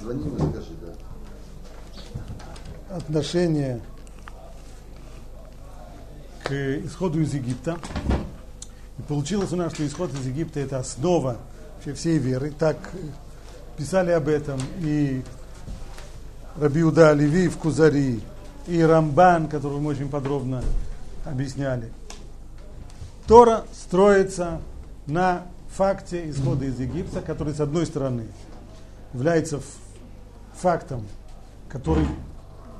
Звони ему, скажи, да. отношение к исходу из Египта. И получилось у нас, что исход из Египта это основа всей веры. Так писали об этом и Рабиуда Леви в Кузари, и Рамбан, которого мы очень подробно объясняли. Тора строится на факте исхода из Египта, который, с одной стороны, является фактом, который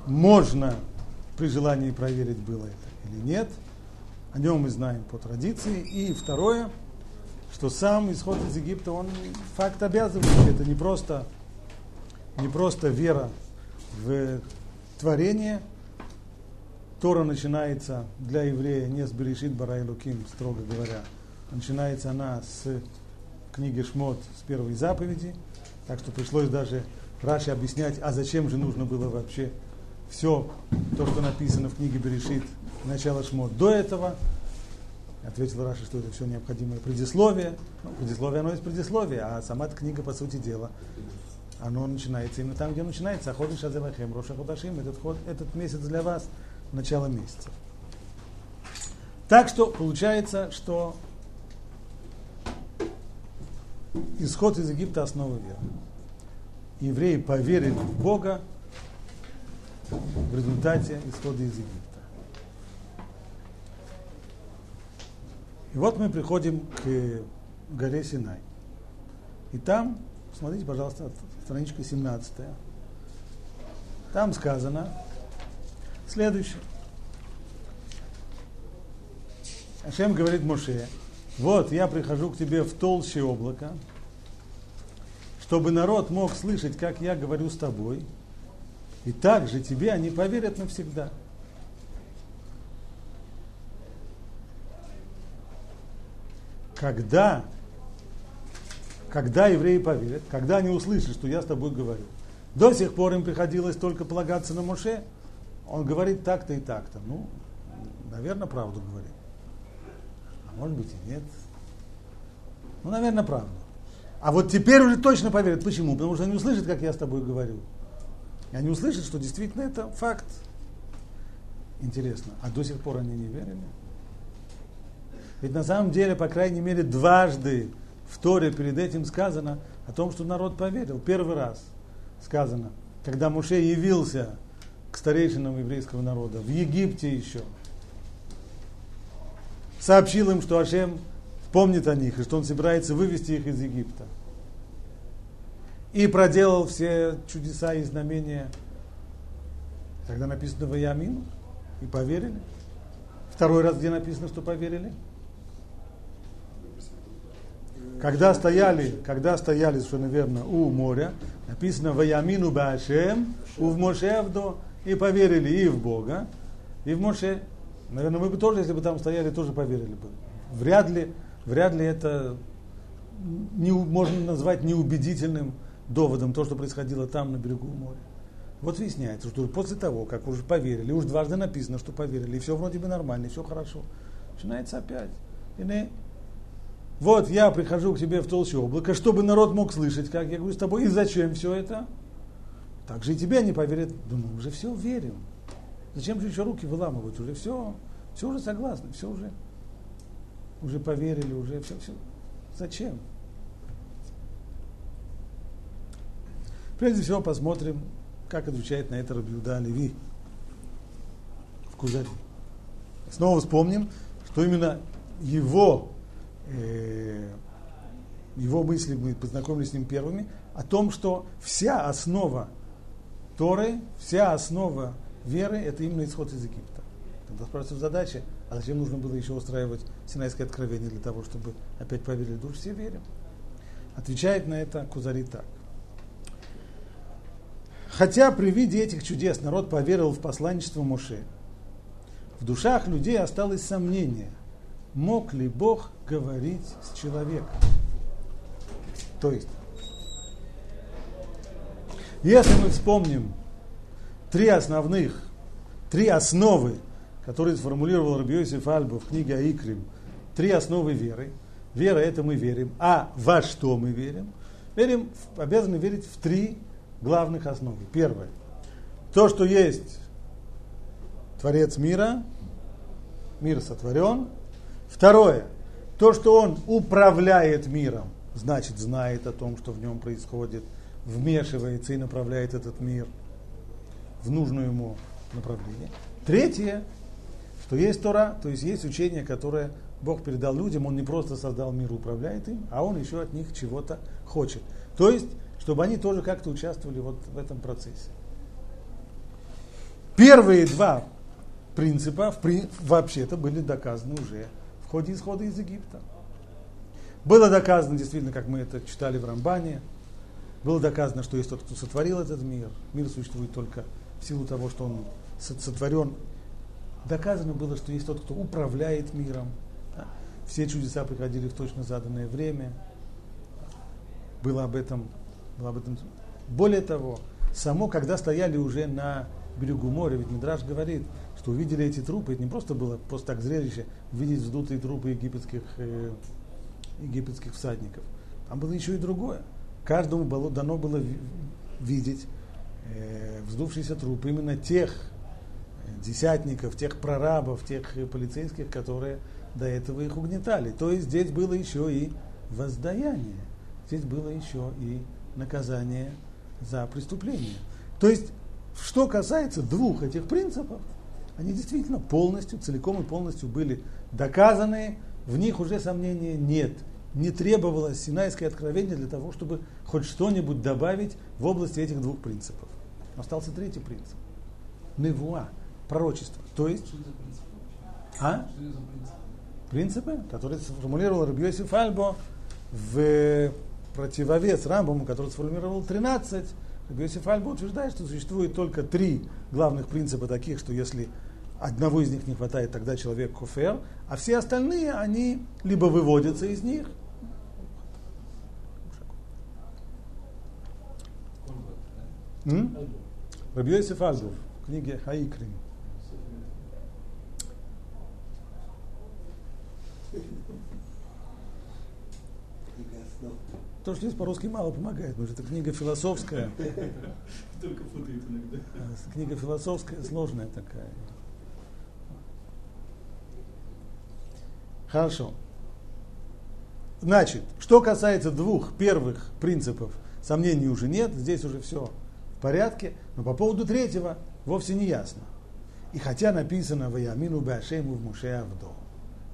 можно при желании проверить, было это или нет. О нем мы знаем по традиции. И второе, что сам исход из Египта, он факт обязывающий. Это не просто, не просто вера в творение. Тора начинается для еврея не с Берешит Бара Луким, строго говоря. Начинается она с книги Шмот, с первой заповеди. Так что пришлось даже Раши объяснять, а зачем же нужно было вообще все то, что написано в книге Берешит, начало Шмот. До этого ответил Раши, что это все необходимое предисловие. Ну, предисловие, оно есть предисловие, а сама эта книга, по сути дела, оно начинается именно там, где начинается. Ходыш Шазевахем, Роша Ходашим, этот, ход, этот месяц для вас, начало месяца. Так что получается, что исход из Египта основа веры. Евреи поверили в Бога, в результате исхода из Египта. И вот мы приходим к горе Синай. И там, смотрите, пожалуйста, страничка 17. Там сказано следующее. Ашем говорит Моше, вот я прихожу к тебе в толще облака, чтобы народ мог слышать, как я говорю с тобой, и также тебе они поверят навсегда. Когда, когда евреи поверят, когда они услышат, что я с тобой говорю. До сих пор им приходилось только полагаться на Моше. Он говорит так-то и так-то. Ну, наверное, правду говорит. А может быть и нет. Ну, наверное, правду. А вот теперь уже точно поверят. Почему? Потому что они услышат, как я с тобой говорю. И они услышат, что действительно это факт. Интересно, а до сих пор они не верили? Ведь на самом деле, по крайней мере, дважды в Торе перед этим сказано о том, что народ поверил. Первый раз сказано, когда Муше явился к старейшинам еврейского народа, в Египте еще, сообщил им, что Ашем помнит о них, и что он собирается вывести их из Египта и проделал все чудеса и знамения, когда написано в Ямину, и поверили. Второй раз, где написано, что поверили? Когда стояли, когда стояли, совершенно верно, у моря, написано в Ямину Башем, у в Мошевдо, и поверили и в Бога, и в Моше. Наверное, мы бы тоже, если бы там стояли, тоже поверили бы. Вряд ли, вряд ли это не, можно назвать неубедительным доводом то, что происходило там, на берегу моря. Вот выясняется, что после того, как уже поверили, уж дважды написано, что поверили, и все вроде бы нормально, и все хорошо, начинается опять. И не, вот я прихожу к тебе в толщу облака, чтобы народ мог слышать, как я говорю с тобой, и зачем все это? Так же и тебе не поверят. Мы уже все верим. Зачем же еще руки выламывать? Уже все, все уже согласны, все уже, уже поверили, уже все, все. Зачем? Прежде всего посмотрим, как отвечает на это Рабиуда Леви в Кузаре. Снова вспомним, что именно его, э, его мысли, мы познакомились с ним первыми, о том, что вся основа Торы, вся основа веры – это именно исход из Египта. Тогда спрашивается задача, а зачем нужно было еще устраивать Синайское откровение для того, чтобы опять поверили? Душ все верим. Отвечает на это Кузари так. Хотя при виде этих чудес народ поверил в посланничество Моше, в душах людей осталось сомнение, мог ли Бог говорить с человеком. То есть, если мы вспомним три основных, три основы, которые сформулировал Рабиосиф Альба в книге Аикрим, три основы веры. Вера – это мы верим. А во что мы верим? Верим, обязаны верить в три главных основ. Первое. То, что есть Творец мира, мир сотворен. Второе. То, что он управляет миром, значит, знает о том, что в нем происходит, вмешивается и направляет этот мир в нужное ему направление. Третье, что есть Тора, то есть есть учение, которое Бог передал людям, Он не просто создал мир и управляет им, а Он еще от них чего-то хочет. То есть, чтобы они тоже как-то участвовали вот в этом процессе. Первые два принципа в, вообще-то были доказаны уже в ходе исхода из Египта. Было доказано действительно, как мы это читали в Рамбане, было доказано, что есть тот, кто сотворил этот мир. Мир существует только в силу того, что он сотворен. Доказано было, что есть тот, кто управляет миром. Все чудеса приходили в точно заданное время. Было об этом, было об этом. Более того, само, когда стояли уже на берегу моря, ведь Мидраш говорит, что увидели эти трупы, это не просто было просто так зрелище, видеть вздутые трупы египетских, э, египетских всадников. Там было еще и другое. Каждому было, дано было видеть э, вздувшийся труп именно тех десятников, тех прорабов, тех полицейских, которые до этого их угнетали. То есть здесь было еще и воздаяние, здесь было еще и наказание за преступление. То есть, что касается двух этих принципов, они действительно полностью, целиком и полностью были доказаны, в них уже сомнения нет. Не требовалось Синайское откровение для того, чтобы хоть что-нибудь добавить в области этих двух принципов. Остался третий принцип. Невуа, пророчество. То есть... А? принципы, которые сформулировал Рабиосиф Альбо в противовес Рамбаму, который сформулировал 13. Рабиосиф Альбо утверждает, что существует только три главных принципа таких, что если одного из них не хватает, тогда человек кофер, а все остальные, они либо выводятся из них, Рабиосиф Альбо в книге Хаикрин. То, что здесь по-русски мало помогает, потому что это книга философская. Только путает иногда. А, книга философская, сложная такая. Хорошо. Значит, что касается двух первых принципов, сомнений уже нет, здесь уже все в порядке, но по поводу третьего вовсе не ясно. И хотя написано в Ямину Башему в Муше Авдо,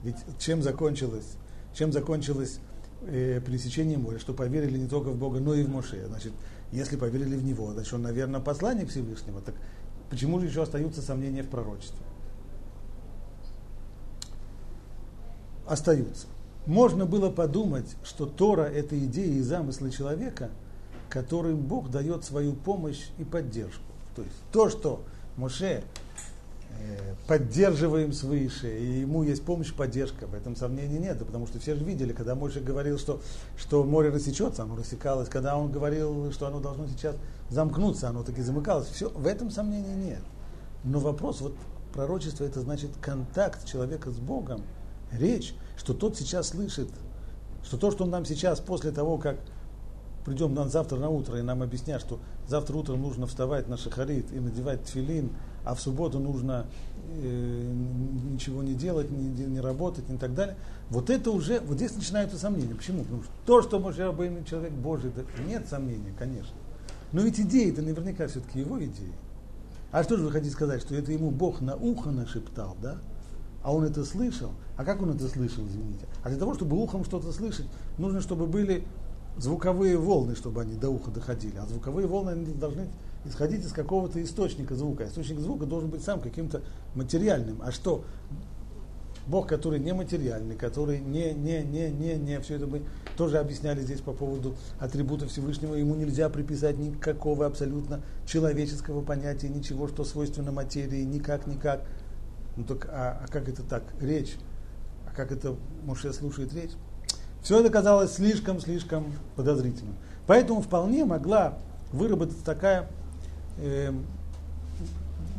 ведь чем закончилось, чем закончилось э, пересечение моря, что поверили не только в Бога, но и в Моше. Значит, если поверили в Него, значит, он, наверное, посланник Всевышнего. Так почему же еще остаются сомнения в пророчестве? Остаются. Можно было подумать, что Тора – это идеи и замыслы человека, которым Бог дает свою помощь и поддержку. То есть то, что Моше поддерживаем свыше, и ему есть помощь, поддержка, в этом сомнений нет, потому что все же видели, когда Мойша говорил, что, что море рассечется, оно рассекалось, когда он говорил, что оно должно сейчас замкнуться, оно таки замыкалось, все, в этом сомнений нет. Но вопрос, вот пророчество, это значит контакт человека с Богом, речь, что тот сейчас слышит, что то, что он нам сейчас, после того, как придем нам завтра на утро, и нам объяснят, что завтра утром нужно вставать на шахарит и надевать тфилин, а в субботу нужно э, ничего не делать, не, не работать и так далее. Вот это уже, вот здесь начинаются сомнения. Почему? Потому что то, что Моше Рабейн человек Божий, да, нет сомнений, конечно. Но ведь идеи это наверняка все-таки его идеи. А что же вы хотите сказать, что это ему Бог на ухо нашептал, да? А он это слышал? А как он это слышал, извините? А для того, чтобы ухом что-то слышать, нужно, чтобы были звуковые волны, чтобы они до уха доходили. А звуковые волны они должны исходить из какого-то источника звука. Источник звука должен быть сам каким-то материальным. А что? Бог, который нематериальный, который не, не, не, не, не, все это мы тоже объясняли здесь по поводу атрибута Всевышнего, ему нельзя приписать никакого абсолютно человеческого понятия, ничего, что свойственно материи, никак, никак. Ну так, а, а как это так? Речь. А как это Моше слушает речь? Все это казалось слишком-слишком подозрительным. Поэтому вполне могла выработаться такая э,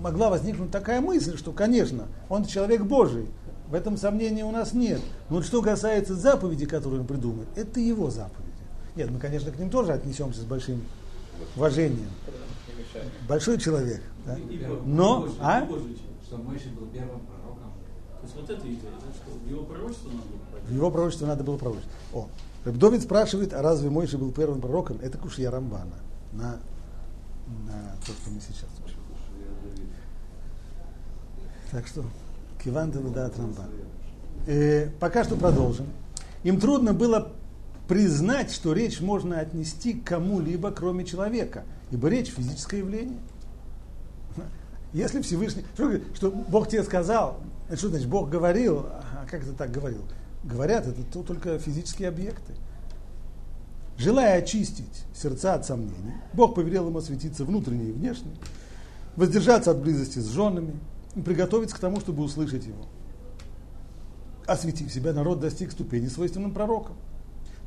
могла возникнуть такая мысль, что, конечно, он человек Божий, в этом сомнения у нас нет. Но вот что касается заповеди, которые он придумает, это его заповеди. Нет, мы, конечно, к ним тоже отнесемся с большим уважением. Большой человек. Да? Но, а? Что Мойши был первым пророком. То есть вот это идея, что в его пророчество надо было В его пророчество надо было пророчество. О, Рабдовид спрашивает, а разве Мойши был первым пророком? Это Кушья Рамбана на, на то, что мы сейчас учим. Так что, Киванда да Рамбана. Э, пока что продолжим. Им трудно было признать, что речь можно отнести к кому-либо, кроме человека, ибо речь физическое явление. Если Всевышний, что, Бог тебе сказал, что значит, Бог говорил, а как это так говорил? Говорят, это то, только физические объекты. Желая очистить сердца от сомнений, Бог повелел им осветиться внутренне и внешне, воздержаться от близости с женами и приготовиться к тому, чтобы услышать его. Осветив себя, народ достиг ступени, свойственным пророкам.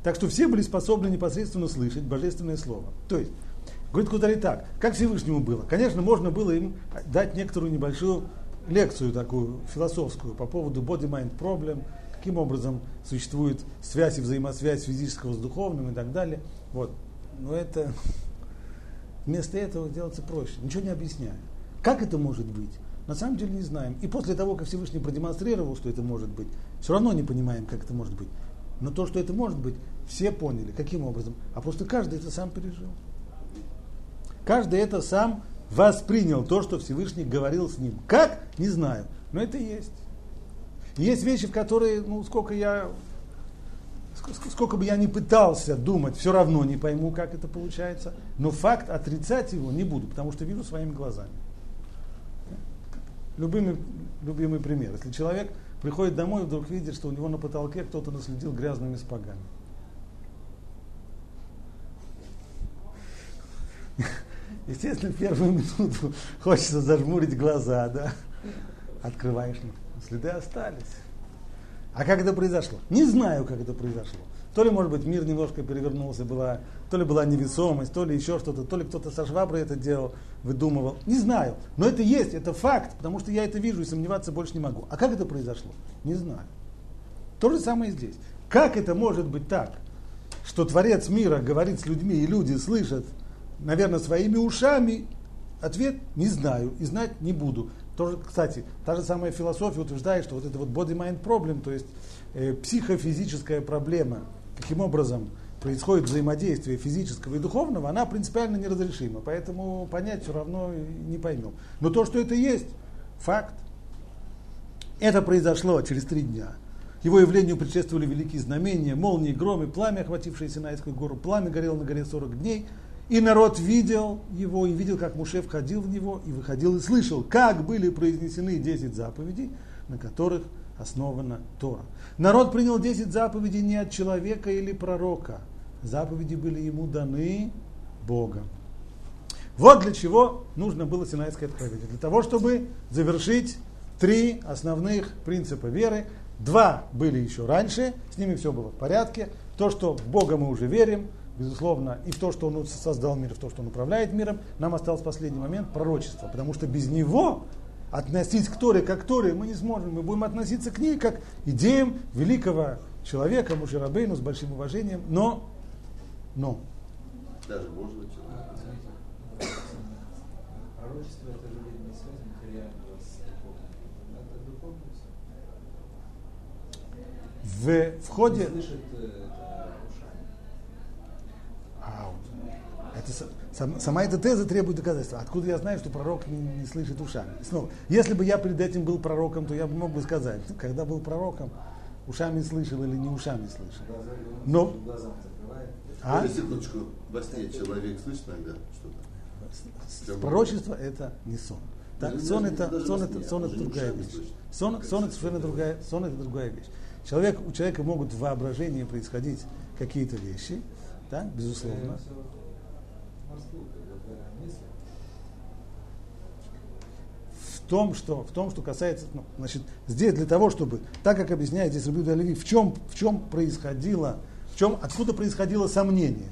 Так что все были способны непосредственно слышать божественное слово. То есть, говорит Кудари так, как Всевышнему было? Конечно, можно было им дать некоторую небольшую лекцию такую философскую по поводу body-mind problem, каким образом существует связь и взаимосвязь физического с духовным и так далее. Вот. Но это вместо этого делается проще. Ничего не объясняю. Как это может быть? На самом деле не знаем. И после того, как Всевышний продемонстрировал, что это может быть, все равно не понимаем, как это может быть. Но то, что это может быть, все поняли. Каким образом? А просто каждый это сам пережил. Каждый это сам воспринял то, что Всевышний говорил с ним. Как? Не знаю. Но это есть. Есть вещи, в которые, ну, сколько я, сколько бы я ни пытался думать, все равно не пойму, как это получается. Но факт отрицать его не буду, потому что вижу своими глазами. Любимый, любимый пример. Если человек приходит домой и вдруг видит, что у него на потолке кто-то наследил грязными сапогами. Естественно, в первую минуту хочется зажмурить глаза, да. Открываешь, следы остались. А как это произошло? Не знаю, как это произошло. То ли, может быть, мир немножко перевернулся, была, то ли была невесомость, то ли еще что-то, то ли кто-то со шваброй это делал, выдумывал. Не знаю. Но это есть, это факт, потому что я это вижу и сомневаться больше не могу. А как это произошло? Не знаю. То же самое здесь. Как это может быть так, что Творец мира говорит с людьми, и люди слышат наверное, своими ушами. Ответ – не знаю и знать не буду. Тоже, кстати, та же самая философия утверждает, что вот это вот body-mind problem, то есть э, психофизическая проблема, каким образом происходит взаимодействие физического и духовного, она принципиально неразрешима. Поэтому понять все равно не поймем. Но то, что это есть, факт. Это произошло через три дня. Его явлению предшествовали великие знамения, молнии, громы, пламя, охватившее Синайскую гору. Пламя горело на горе 40 дней – и народ видел его, и видел, как Муше входил в него, и выходил, и слышал, как были произнесены 10 заповедей, на которых основана Тора. Народ принял 10 заповедей не от человека или пророка. Заповеди были ему даны Богом. Вот для чего нужно было Синайское откровение. Для того, чтобы завершить три основных принципа веры. Два были еще раньше, с ними все было в порядке. То, что в Бога мы уже верим – безусловно, и в то, что он создал мир, и в то, что он управляет миром, нам остался последний момент пророчества, потому что без него относить к Торе как к Торе мы не сможем. Мы будем относиться к ней как идеям великого человека, Мушерабейну, с большим уважением, но, но. Даже может быть Пророчество это же не связано материального с духовным. Это духовность. В, в ходе... Слышит э, Это, сам, сама эта теза требует доказательства. Откуда я знаю, что пророк не, не слышит ушами? Снова, если бы я перед этим был пророком, то я бы мог бы сказать, когда был пророком, ушами слышал или не ушами слышал. Но... А? секундочку, во сне человек слышит иногда что-то? Пророчество это не сон. Так, сон это, сон это, сон это другая вещь. Сон, сон это совершенно другая, сон это другая вещь. Человек, у человека могут в воображении происходить какие-то вещи, да, безусловно. В том, что, в том, что касается, ну, значит, здесь для того, чтобы, так как объясняет здесь Рабиуда Леви, в чем, в чем происходило, в чем, откуда происходило сомнение.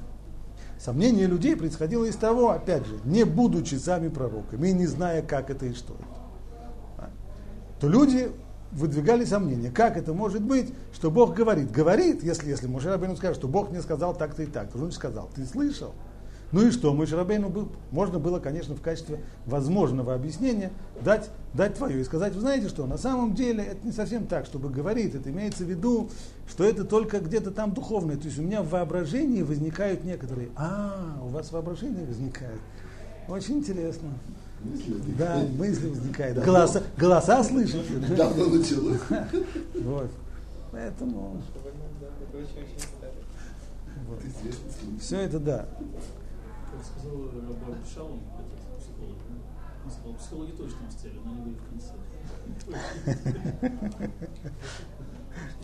Сомнение людей происходило из того, опять же, не будучи сами пророками не зная, как это и что это. То люди выдвигали сомнения, как это может быть, что Бог говорит. Говорит, если, если Муше Рабину скажет, что Бог мне сказал так-то и так, то он сказал, ты слышал? Ну и что, Мой Рабейну был, можно было, конечно, в качестве возможного объяснения дать, дать твое и сказать, вы знаете что, на самом деле это не совсем так, чтобы говорить, это имеется в виду, что это только где-то там духовное. То есть у меня в воображении возникают некоторые, а, у вас воображение возникает. Очень интересно. Мысли да, мысли возникают. Голоса, голоса слышите. Давно началось. Вот. Поэтому... Вот. Все это да как сказал Раба Шалом, этот психолог, он сказал, психологи точно устали, но они были в конце.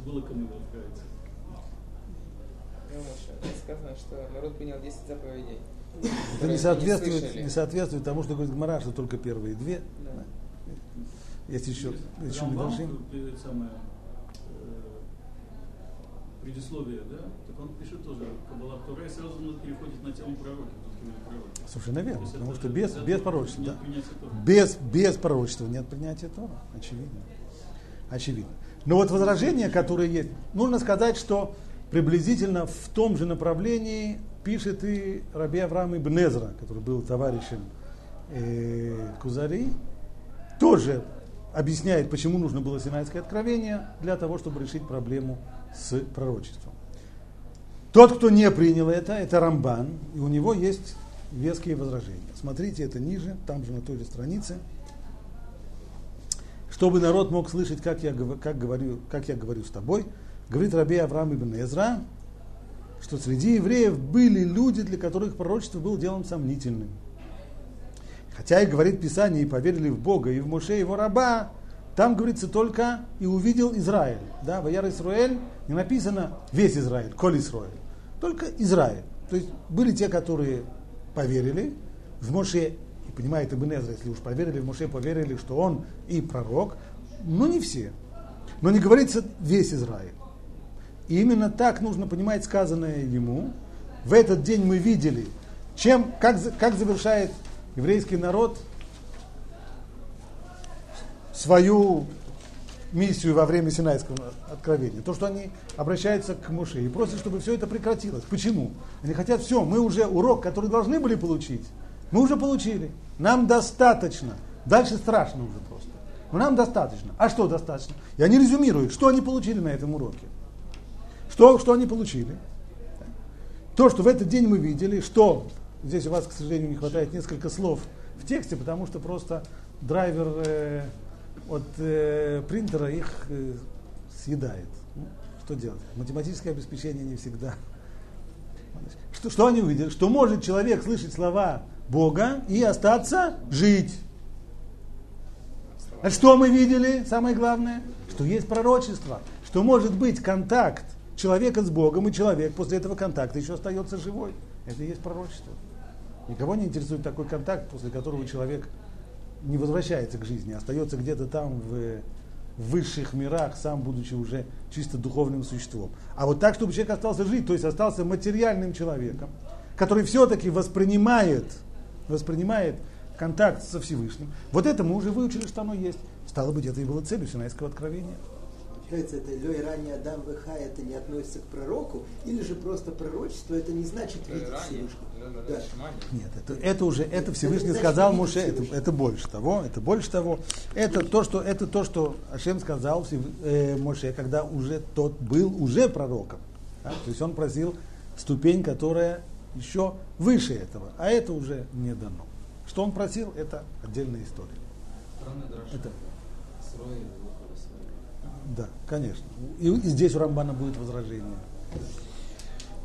Было кому его отправить. Сказано, что народ принял 10 заповедей. Это не соответствует, не, не соответствует тому, что говорит Гмара, что только первые две. Да. Есть еще, еще Рамбам, самое, э, предисловие, да, так он пишет тоже Каббала Тура и сразу переходит на тему пророка. Совершенно верно, потому что без, без пророчества, да? без, без пророчества нет принятия Тора, очевидно. Очевидно. Но вот возражение, которое есть, нужно сказать, что приблизительно в том же направлении пишет и Раби Авраам Ибн Эзра, который был товарищем э, Кузари, тоже объясняет, почему нужно было Синайское откровение для того, чтобы решить проблему с пророчеством. Тот, кто не принял это, это Рамбан, и у него есть веские возражения. Смотрите, это ниже, там же на той же странице. Чтобы народ мог слышать, как я, как говорю, как я говорю с тобой, говорит Раби Авраам ибн Эзра, что среди евреев были люди, для которых пророчество было делом сомнительным. Хотя и говорит Писание, и поверили в Бога, и в Моше, его раба, там говорится только «и увидел Израиль». Да, Ваяр Исраэль не написано «весь Израиль», «коль Израиль». Только Израиль. То есть были те, которые поверили в Моше, и понимает Ибн Эзра, если уж поверили в Моше, поверили, что он и пророк, но не все. Но не говорится весь Израиль. И именно так нужно понимать сказанное ему. В этот день мы видели, чем, как, как завершает еврейский народ свою миссию во время Синайского откровения. То, что они обращаются к Муше и просят, чтобы все это прекратилось. Почему? Они хотят все, мы уже урок, который должны были получить, мы уже получили. Нам достаточно. Дальше страшно уже просто. Но нам достаточно. А что достаточно? И они резюмируют, что они получили на этом уроке. Что, что они получили? То, что в этот день мы видели, что здесь у вас, к сожалению, не хватает несколько слов в тексте, потому что просто драйвер э, от э, принтера их э, съедает. Ну, что делать? Математическое обеспечение не всегда. Что, что они увидели? Что может человек слышать слова Бога и остаться жить. А что мы видели? Самое главное, что есть пророчество, что может быть контакт человека с Богом, и человек после этого контакта еще остается живой. Это и есть пророчество. Никого не интересует такой контакт, после которого человек не возвращается к жизни, остается где-то там в высших мирах, сам будучи уже чисто духовным существом. А вот так, чтобы человек остался жить, то есть остался материальным человеком, который все-таки воспринимает, воспринимает контакт со Всевышним. Вот это мы уже выучили, что оно есть. Стало быть, это и было целью Синайского откровения получается, это Лей ранее Адам ВХ это не относится к пророку, или же просто пророчество, это не значит видеть Всевышнего. Да. Нет, это, это уже, это Всевышний это сказал Муше, это, это больше того, это больше того. Это то, что, это то, что Ашем сказал э, Моше, когда уже тот был уже пророком. Да? То есть он просил ступень, которая еще выше этого, а это уже не дано. Что он просил, это отдельная история. Это... Да, конечно. И, здесь у Рамбана будет возражение.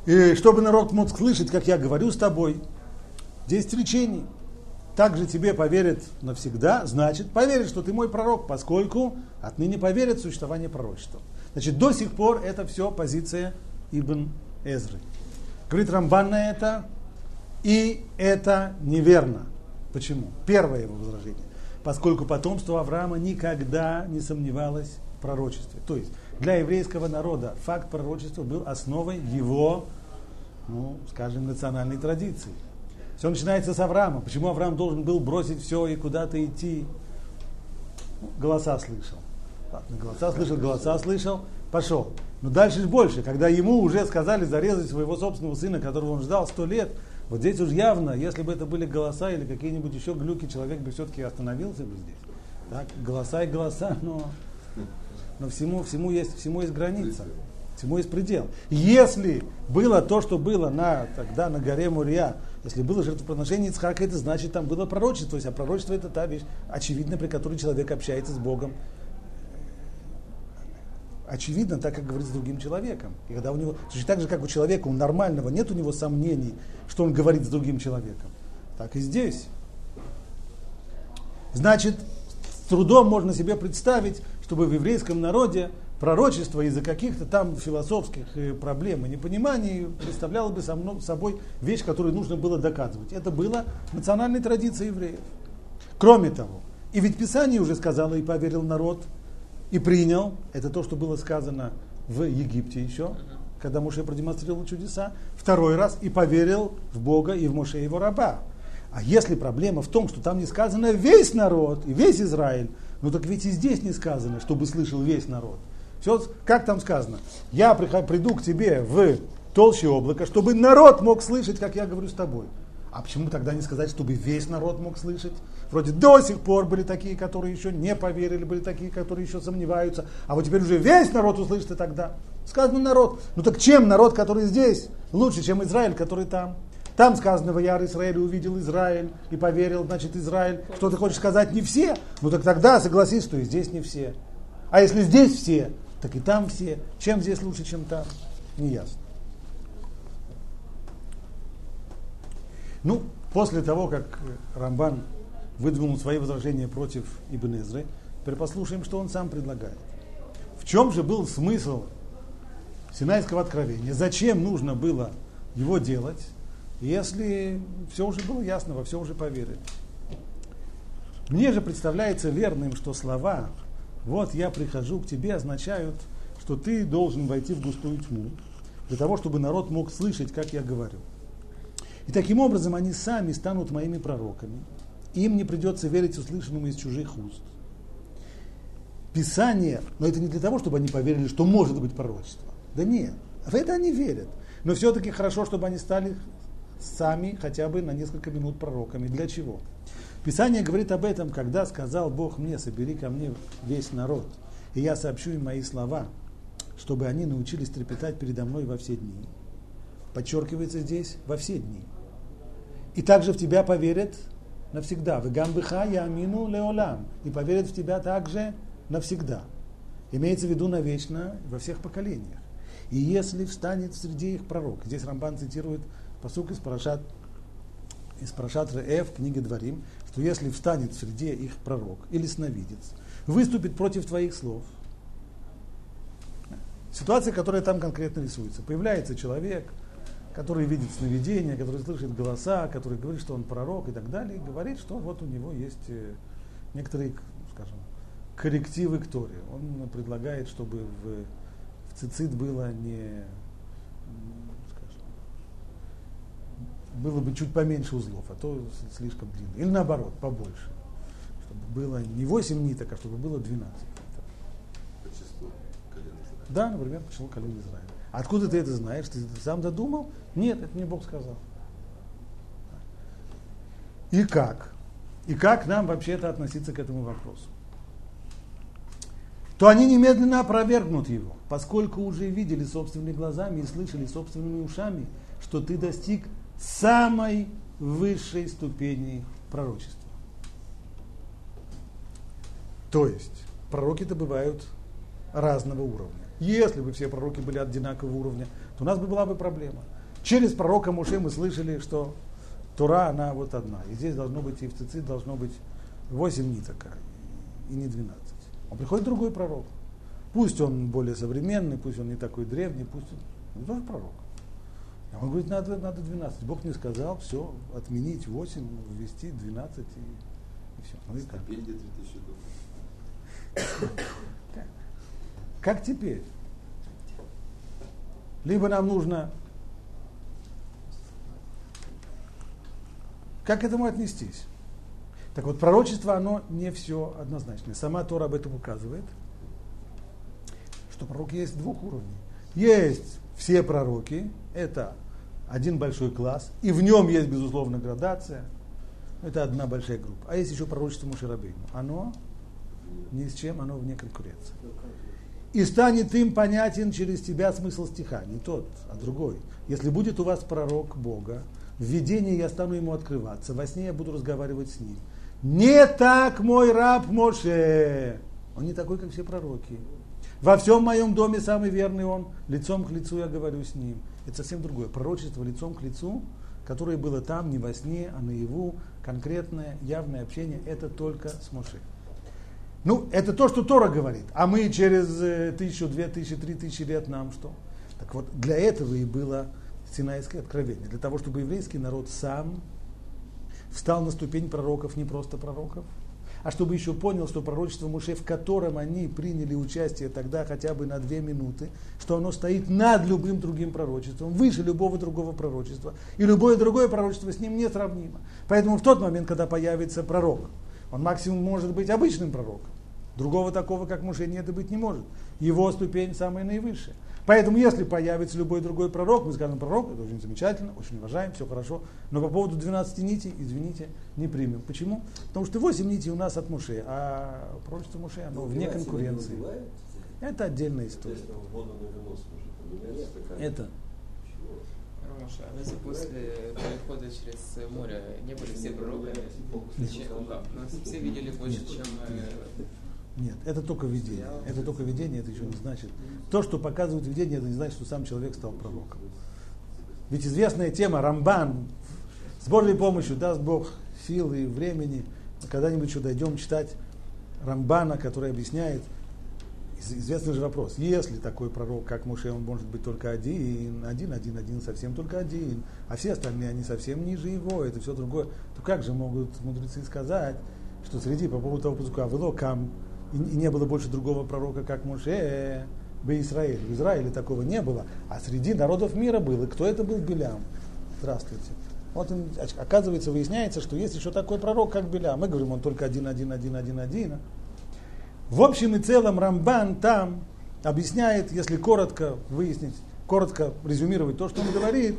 И чтобы народ мог слышать, как я говорю с тобой, 10 речений. Также тебе поверят навсегда, значит, поверят, что ты мой пророк, поскольку отныне поверят в существование пророчества. Значит, до сих пор это все позиция Ибн Эзры. Говорит Рамбан на это, и это неверно. Почему? Первое его возражение. Поскольку потомство Авраама никогда не сомневалось пророчестве. То есть для еврейского народа факт пророчества был основой его, ну, скажем, национальной традиции. Все начинается с Авраама. Почему Авраам должен был бросить все и куда-то идти? Ну, голоса слышал. Ладно, голоса слышал, голоса слышал, пошел. Но дальше больше, когда ему уже сказали зарезать своего собственного сына, которого он ждал сто лет, Вот здесь уж явно, если бы это были голоса или какие-нибудь еще глюки, человек бы все-таки остановился бы здесь. Так, голоса и голоса, но, но всему, всему, есть, всему есть граница. Всему есть предел. Если было то, что было на, тогда на горе Мурия, если было жертвоприношение Ицхака, это значит, там было пророчество. То есть, а пророчество это та вещь, очевидно, при которой человек общается с Богом. Очевидно, так как говорит с другим человеком. И когда у него, точно так же, как у человека, у нормального, нет у него сомнений, что он говорит с другим человеком. Так и здесь. Значит, с трудом можно себе представить, чтобы в еврейском народе пророчество из-за каких-то там философских э, проблем и непониманий представляло бы собой вещь, которую нужно было доказывать. Это было национальной традицией евреев. Кроме того, и ведь Писание уже сказало, и поверил народ, и принял, это то, что было сказано в Египте еще, когда Моше продемонстрировал чудеса, второй раз и поверил в Бога и в Моше его раба. А если проблема в том, что там не сказано весь народ и весь Израиль, ну так ведь и здесь не сказано, чтобы слышал весь народ. Все, как там сказано? Я приду к тебе в толще облака, чтобы народ мог слышать, как я говорю с тобой. А почему тогда не сказать, чтобы весь народ мог слышать? Вроде до сих пор были такие, которые еще не поверили, были такие, которые еще сомневаются. А вот теперь уже весь народ услышит и тогда. Сказано народ. Ну так чем народ, который здесь, лучше, чем Израиль, который там? Там сказано, в Яр Израиль увидел Израиль и поверил, значит, Израиль. Что ты хочешь сказать, не все? Ну так тогда согласись, что и здесь не все. А если здесь все, так и там все. Чем здесь лучше, чем там? Не ясно. Ну, после того, как Рамбан выдвинул свои возражения против Ибн Эзры, теперь послушаем, что он сам предлагает. В чем же был смысл Синайского откровения? Зачем нужно было его делать, если все уже было ясно, во все уже поверили? Мне же представляется верным, что слова вот я прихожу к тебе, означают, что ты должен войти в густую тьму, для того, чтобы народ мог слышать, как я говорю. И таким образом они сами станут моими пророками. Им не придется верить услышанному из чужих уст. Писание, но это не для того, чтобы они поверили, что может быть пророчество. Да нет, в это они верят. Но все-таки хорошо, чтобы они стали сами хотя бы на несколько минут пророками. Для чего? Писание говорит об этом, когда сказал Бог мне, собери ко мне весь народ, и я сообщу им мои слова, чтобы они научились трепетать передо мной во все дни. Подчеркивается здесь во все дни. И также в тебя поверят навсегда. В гамбыха я амину леолам. И поверят в тебя также навсегда. Имеется в виду навечно во всех поколениях. И если встанет среди их пророк, здесь Рамбан цитирует посук из Парашат, из Парашат Реэв, книги Дворим, что если встанет среди их пророк или сновидец, выступит против твоих слов, ситуация, которая там конкретно рисуется. Появляется человек, который видит сновидения, который слышит голоса, который говорит, что он пророк и так далее, и говорит, что вот у него есть э, некоторые, скажем, коррективы к Торе. Он предлагает, чтобы в, в цицит было не было бы чуть поменьше узлов, а то слишком длинно. Или наоборот, побольше. Чтобы было не 8 ниток, а чтобы было 12 Да, например, по числу колен Израиля. Откуда ты это знаешь? Ты сам додумал? Нет, это мне Бог сказал. И как? И как нам вообще-то относиться к этому вопросу? То они немедленно опровергнут его, поскольку уже видели собственными глазами и слышали собственными ушами, что ты достиг самой высшей ступени пророчества. То есть пророки-то бывают разного уровня. Если бы все пророки были одинакового уровня, то у нас бы была бы проблема. Через пророка Муше мы слышали, что Тура, она вот одна. И здесь должно быть, и в цицит должно быть 8 ниток, и не 12. Он приходит другой пророк. Пусть он более современный, пусть он не такой древний, пусть он тоже пророк. А он говорит, надо, надо 12. Бог мне сказал, все, отменить 8, ввести 12 и, и все. Ну и как? 3000 как? как теперь? Либо нам нужно... Как к этому отнестись? Так вот, пророчество, оно не все однозначное. Сама Тора об этом указывает, что пророки есть двух уровней. Есть все пророки, это один большой класс, и в нем есть, безусловно, градация. Это одна большая группа. А есть еще пророчество Мушарабейну. Оно ни с чем, оно вне конкуренции. И станет им понятен через тебя смысл стиха, не тот, а другой. Если будет у вас пророк Бога, в видении я стану ему открываться, во сне я буду разговаривать с ним. Не так мой раб Моше. Он не такой, как все пророки. Во всем моем доме самый верный он, лицом к лицу я говорю с ним. Это совсем другое. Пророчество лицом к лицу, которое было там не во сне, а наяву, конкретное, явное общение, это только с Моше. Ну, это то, что Тора говорит. А мы через э, тысячу, две тысячи, три тысячи лет нам что? Так вот, для этого и было Синайское откровение. Для того, чтобы еврейский народ сам встал на ступень пророков, не просто пророков, а чтобы еще понял, что пророчество Муше, в котором они приняли участие тогда хотя бы на две минуты, что оно стоит над любым другим пророчеством, выше любого другого пророчества, и любое другое пророчество с ним несравнимо. Поэтому в тот момент, когда появится пророк, он максимум может быть обычным пророком. Другого такого, как Муше, нет и быть не может. Его ступень самая наивысшая. Поэтому, если появится любой другой пророк, мы скажем, пророк, это очень замечательно, очень уважаем, все хорошо. Но по поводу 12 нитей, извините, не примем. Почему? Потому что 8 нитей у нас от Муше, а пророчество Муше, оно вне конкуренции. Это отдельная история. Это. Ромаша, а если после перехода через море не были все пророки, зачем? Ну, все видели больше, чем э, нет, это только видение. Это только видение, это еще не значит. То, что показывает видение, это не значит, что сам человек стал пророком. Ведь известная тема Рамбан, с Божьей помощью даст Бог силы и времени, когда-нибудь еще дойдем читать Рамбана, который объясняет, известный же вопрос, если такой пророк, как Муше, он может быть только один, один, один, один, совсем только один, а все остальные, они совсем ниже его, это все другое, то как же могут мудрецы сказать, что среди, по поводу того пузыка, кам и не было больше другого пророка, как Муше, бы Израиль. В Израиле такого не было, а среди народов мира было. Кто это был Белям? Здравствуйте. Вот оказывается, выясняется, что есть еще такой пророк, как Белям. Мы говорим, он только один, один, один, один, один. В общем и целом Рамбан там объясняет, если коротко выяснить, коротко резюмировать то, что он говорит,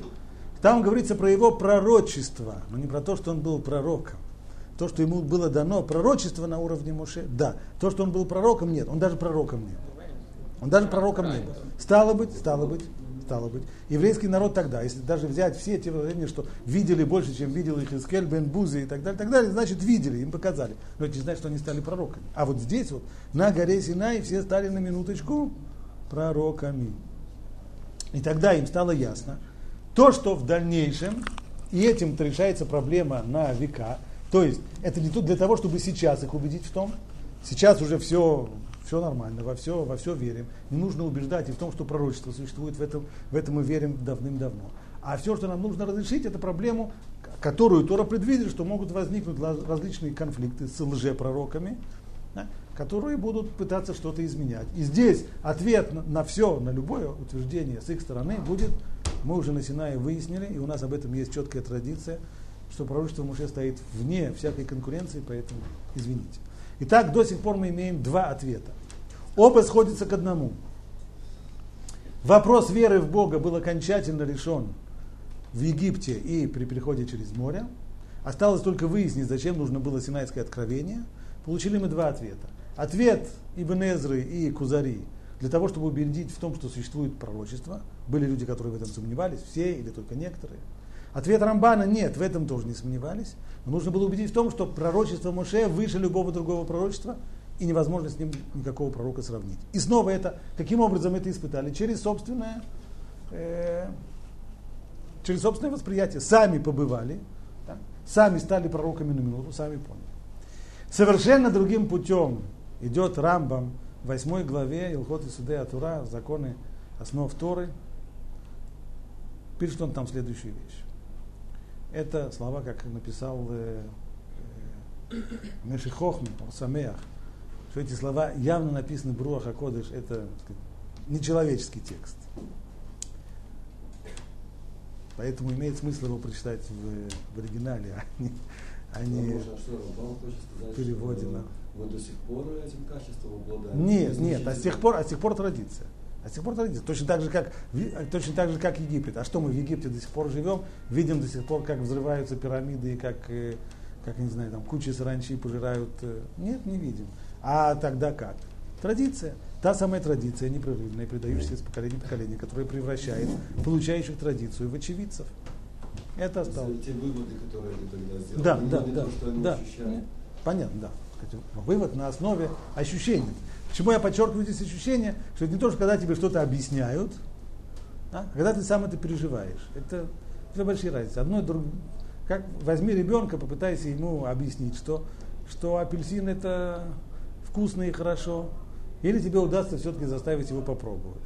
там говорится про его пророчество, но не про то, что он был пророком то, что ему было дано пророчество на уровне Моше, да. То, что он был пророком, нет. Он даже пророком не был. Он даже пророком не был. Стало быть, стало быть, стало быть. Еврейский народ тогда, если даже взять все те выражения, что видели больше, чем видел их Искель, Бен Бузи и так далее, так далее, значит видели, им показали. Но это не значит, что они стали пророками. А вот здесь вот, на горе Синай, все стали на минуточку пророками. И тогда им стало ясно, то, что в дальнейшем, и этим-то решается проблема на века, то есть это не тут для того, чтобы сейчас их убедить в том, сейчас уже все, все нормально, во все, во все верим. Не нужно убеждать и в том, что пророчество существует, в этом, в этом мы верим давным-давно. А все, что нам нужно разрешить, это проблему, которую Тора предвидит, что могут возникнуть различные конфликты с лжепророками, да, которые будут пытаться что-то изменять. И здесь ответ на, на все, на любое утверждение с их стороны будет, мы уже на Синае выяснили, и у нас об этом есть четкая традиция, что пророчество Муше стоит вне всякой конкуренции, поэтому извините. Итак, до сих пор мы имеем два ответа. Оба сходятся к одному. Вопрос веры в Бога был окончательно решен в Египте и при переходе через море. Осталось только выяснить, зачем нужно было Синайское откровение. Получили мы два ответа. Ответ Ибн Эзры и Кузари для того, чтобы убедить в том, что существует пророчество. Были люди, которые в этом сомневались, все или только некоторые. Ответ Рамбана нет, в этом тоже не сомневались. Но нужно было убедить в том, что пророчество Моше выше любого другого пророчества, и невозможно с ним никакого пророка сравнить. И снова это, каким образом это испытали? Через собственное, э, через собственное восприятие. Сами побывали, да? сами стали пророками на минуту, сами поняли. Совершенно другим путем идет Рамбам в 8 главе Илхот и Суде Атура, законы основ Торы. Пишет он там следующую вещь. Это слова, как написал э, э, Меши Хохм, Самеах, что эти слова явно написаны Бруах Акодыш, это сказать, нечеловеческий текст. Поэтому имеет смысл его прочитать в, в оригинале, а не, а не в переводе. Что, вы до сих пор этим качеством обладаете? Нет, нет, а с тех пор, а с тех пор традиция. А с тех пор традиция. Точно так, же, как, точно так же, как Египет. А что мы в Египте до сих пор живем? Видим до сих пор, как взрываются пирамиды и как, э, как не знаю, там кучи саранчи пожирают. Э, нет, не видим. А тогда как? Традиция. Та самая традиция непрерывная, передающаяся из поколения в поколение, которая превращает получающих традицию в очевидцев. Это осталось. Те выводы, которые они тогда сделали, да, да, да, то, что они да. ощущали. Понятно, да. Вывод на основе ощущений. Почему я подчеркиваю здесь ощущение, что это не то, что когда тебе что-то объясняют, а когда ты сам это переживаешь. Это две большие разницы. Одно и другое. Как возьми ребенка, попытайся ему объяснить, что, что апельсин это вкусно и хорошо, или тебе удастся все-таки заставить его попробовать.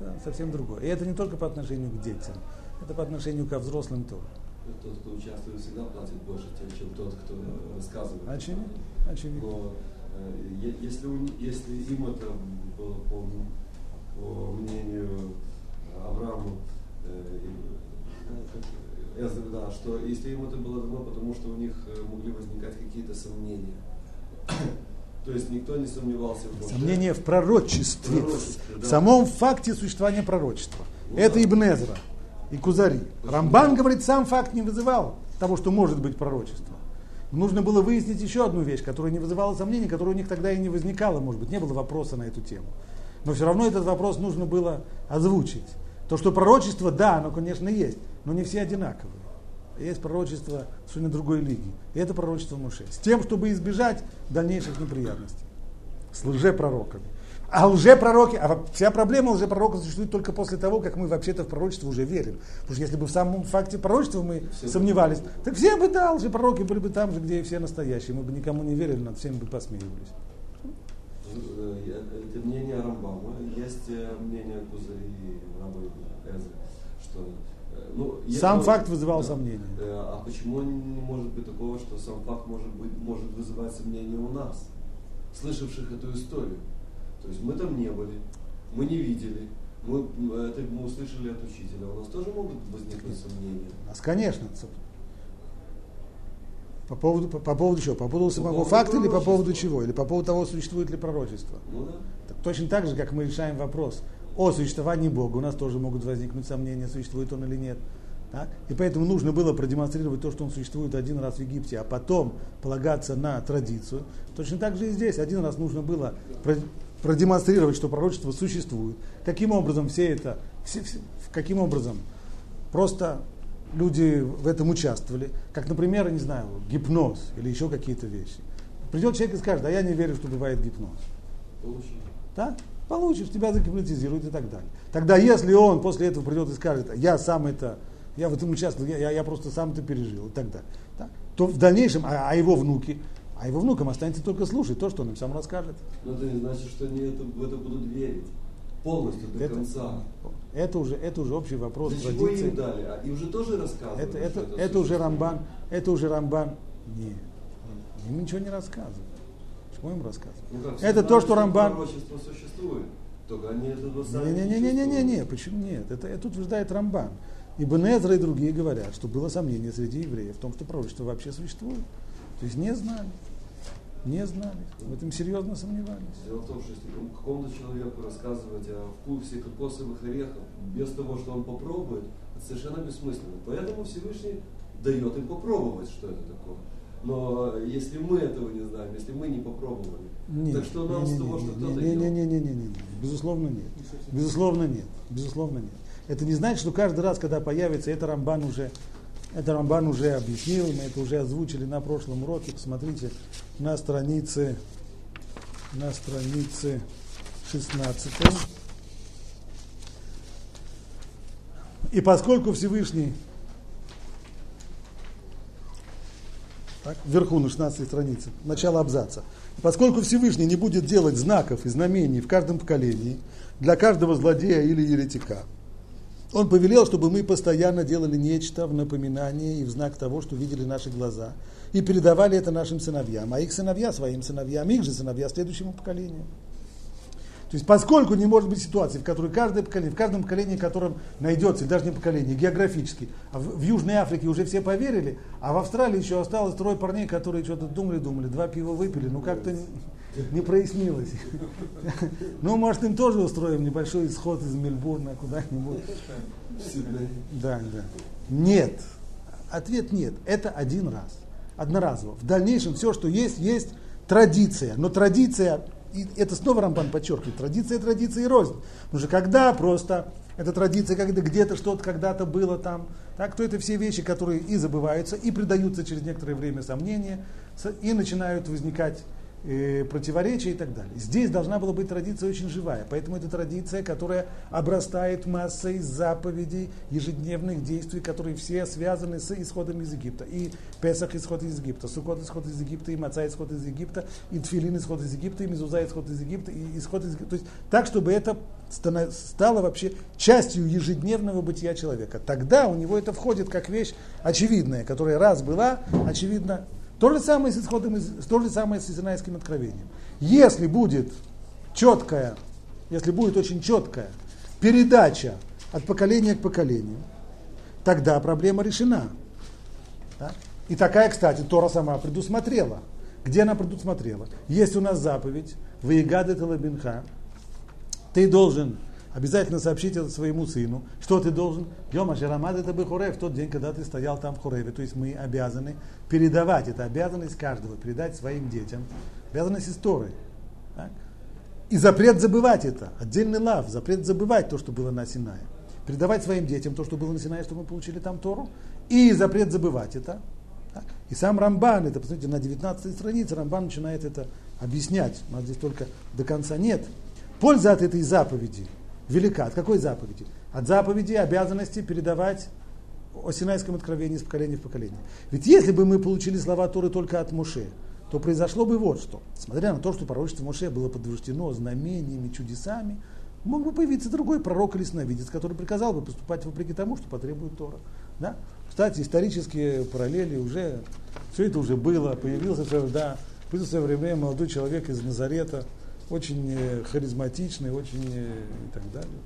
Это совсем другое. И это не только по отношению к детям, это по отношению ко взрослым тоже. Тот, кто участвует, всегда платит больше, чем тот, кто рассказывает. Очевидно. Очевидно. Но если, у, если им это было по, по мнению Авраама, э, Эзры, да, что если им это было дано, потому что у них э, могли возникать какие-то сомнения. То есть никто не сомневался в том, Сомнение в пророчестве, Пророчестве, в да. самом факте существования пророчества. Ну Это да. Ибн Эзра и Кузари. Рамбан говорит, сам факт не вызывал того, что может быть пророчество. Нужно было выяснить еще одну вещь, которая не вызывала сомнений, которая у них тогда и не возникала, может быть, не было вопроса на эту тему. Но все равно этот вопрос нужно было озвучить. То, что пророчество, да, оно, конечно, есть, но не все одинаковые. Есть пророчество совершенно другой лиги. И это пророчество Муше. С тем, чтобы избежать дальнейших неприятностей. С лжепророками. А лжепророки, а вся проблема лжепророка существует только после того, как мы вообще-то в пророчество уже верим. Потому что если бы в самом факте пророчества мы Все сомневались, так все бы, да, лжепророки были бы там же, где и все настоящие. Мы бы никому не верили, над всеми бы посмеивались. Э, Это мнение Рамбама. Есть э, мнение Кузари и Раба Эзры, что э, ну, я- Сам ну, факт вызывал да. сомнения. А почему не может быть такого, что сам факт может, быть, может вызывать сомнения у нас, слышавших эту историю? То есть мы там не были, мы не видели, мы, это мы услышали от учителя. У нас тоже могут возникнуть сомнения. У нас, конечно. По поводу, по, по поводу чего? По поводу самого поводу факта или по поводу чего? Или по поводу того, существует ли пророчество? Ну да. Так точно так же, как мы решаем вопрос о существовании Бога, у нас тоже могут возникнуть сомнения, существует он или нет. Так? И поэтому нужно было продемонстрировать то, что он существует один раз в Египте, а потом полагаться на традицию. Точно так же и здесь. Один раз нужно было продемонстрировать, что пророчество существует. Каким образом все это, все- все- каким образом просто люди в этом участвовали. Как, например, я не знаю, гипноз или еще какие-то вещи. Придет человек и скажет, а я не верю, что бывает гипноз. Получили. Да? Получишь, тебя загипнотизируют и так далее. Тогда, если он после этого придет и скажет, я сам это, я в этом участвовал, я, я, я просто сам это пережил и так далее, да? то в дальнейшем, а, а его внуки, а его внукам останется только слушать то, что он им сам расскажет. Но это не значит, что они это, в это будут верить полностью до Это, конца. это, уже, это уже общий вопрос Для чего традиции. им дали? А им же тоже рассказывали. Это, это, что это уже. Рамбан, это уже Рамбан. Нет, им ничего не рассказывают. Чего им рассказывать? Ну как, Это то, что Рамбан... Пророчество существует. Только они этого сами Не-не-не-не-не-не, чувствуют. почему нет? Это, это утверждает Рамбан. Ибн Эзра и другие говорят, что было сомнение среди евреев в том, что пророчество вообще существует. То есть не знали. Не знали. В этом серьезно сомневались. Дело в том, что если кому- какому-то человеку рассказывать о вкусе кокосовых орехов без того, что он попробует, это совершенно бессмысленно. Поэтому Всевышний дает им попробовать, что это такое. Но если мы этого не знаем, если мы не попробовали, Нет, так что нам не, с того, не, что кто-то не, не, не, не, не, не. Безусловно нет. Безусловно нет. Безусловно нет. Это не значит, что каждый раз, когда появится, это Рамбан уже, это Рамбан уже объяснил, мы это уже озвучили на прошлом уроке. Посмотрите на странице, на странице 16. И поскольку Всевышний так, вверху на 16 странице, начало абзаца. Поскольку Всевышний не будет делать знаков и знамений в каждом поколении для каждого злодея или еретика, он повелел, чтобы мы постоянно делали нечто в напоминание и в знак того, что видели наши глаза, и передавали это нашим сыновьям, а их сыновья своим сыновьям, их же сыновья следующему поколению. То есть, поскольку не может быть ситуации, в которой каждое поколение, в каждом поколении, в котором найдется, даже не поколение, географически, а в, в Южной Африке уже все поверили, а в Австралии еще осталось трое парней, которые что-то думали-думали, два пива выпили, ну как-то, не прояснилось. Ну, может, им тоже устроим небольшой исход из Мельбурна куда-нибудь. Да, да. Нет. Ответ нет. Это один раз. Одноразово. В дальнейшем все, что есть, есть традиция. Но традиция, и это снова Рамбан подчеркивает, традиция, традиция и рознь. Потому что когда просто эта традиция, когда где-то что-то когда-то было там, так, то это все вещи, которые и забываются, и придаются через некоторое время сомнения, и начинают возникать э, противоречия и так далее. Здесь должна была быть традиция очень живая, поэтому это традиция, которая обрастает массой заповедей, ежедневных действий, которые все связаны с исходом из Египта. И Песах исход из Египта, Сукот исход из Египта, и Маца исход из Египта, и Тфилин исход из Египта, и Мезуза исход из Египта, и исход из Египта. То есть так, чтобы это стало вообще частью ежедневного бытия человека. Тогда у него это входит как вещь очевидная, которая раз была, очевидно, то же самое с исходом, то же самое с Синайским откровением. Если будет четкая, если будет очень четкая передача от поколения к поколению, тогда проблема решена. Да? И такая, кстати, Тора сама предусмотрела. Где она предусмотрела? Есть у нас заповедь, Ваегады Талабинха, ты должен обязательно сообщить это своему сыну. Что ты должен? Йома Шарамад это бы в тот день, когда ты стоял там в Хореве. То есть мы обязаны передавать, это обязанность каждого, передать своим детям. Обязанность истории. Так? И запрет забывать это. Отдельный лав, запрет забывать то, что было на Синае. Передавать своим детям то, что было на Синае, что мы получили там Тору. И запрет забывать это. Так? И сам Рамбан, это, посмотрите, на 19 странице Рамбан начинает это объяснять. У нас здесь только до конца нет. Польза от этой заповеди велика. От какой заповеди? От заповеди обязанности передавать о Синайском откровении из поколения в поколение. Ведь если бы мы получили слова Торы только от Муше, то произошло бы вот что. Смотря на то, что пророчество Муше было подтверждено знамениями, чудесами, мог бы появиться другой пророк или сновидец, который приказал бы поступать вопреки тому, что потребует Тора. Да? Кстати, исторические параллели уже, все это уже было, появился, да, появился в свое время молодой человек из Назарета, очень э, харизматичный, очень э, и так далее.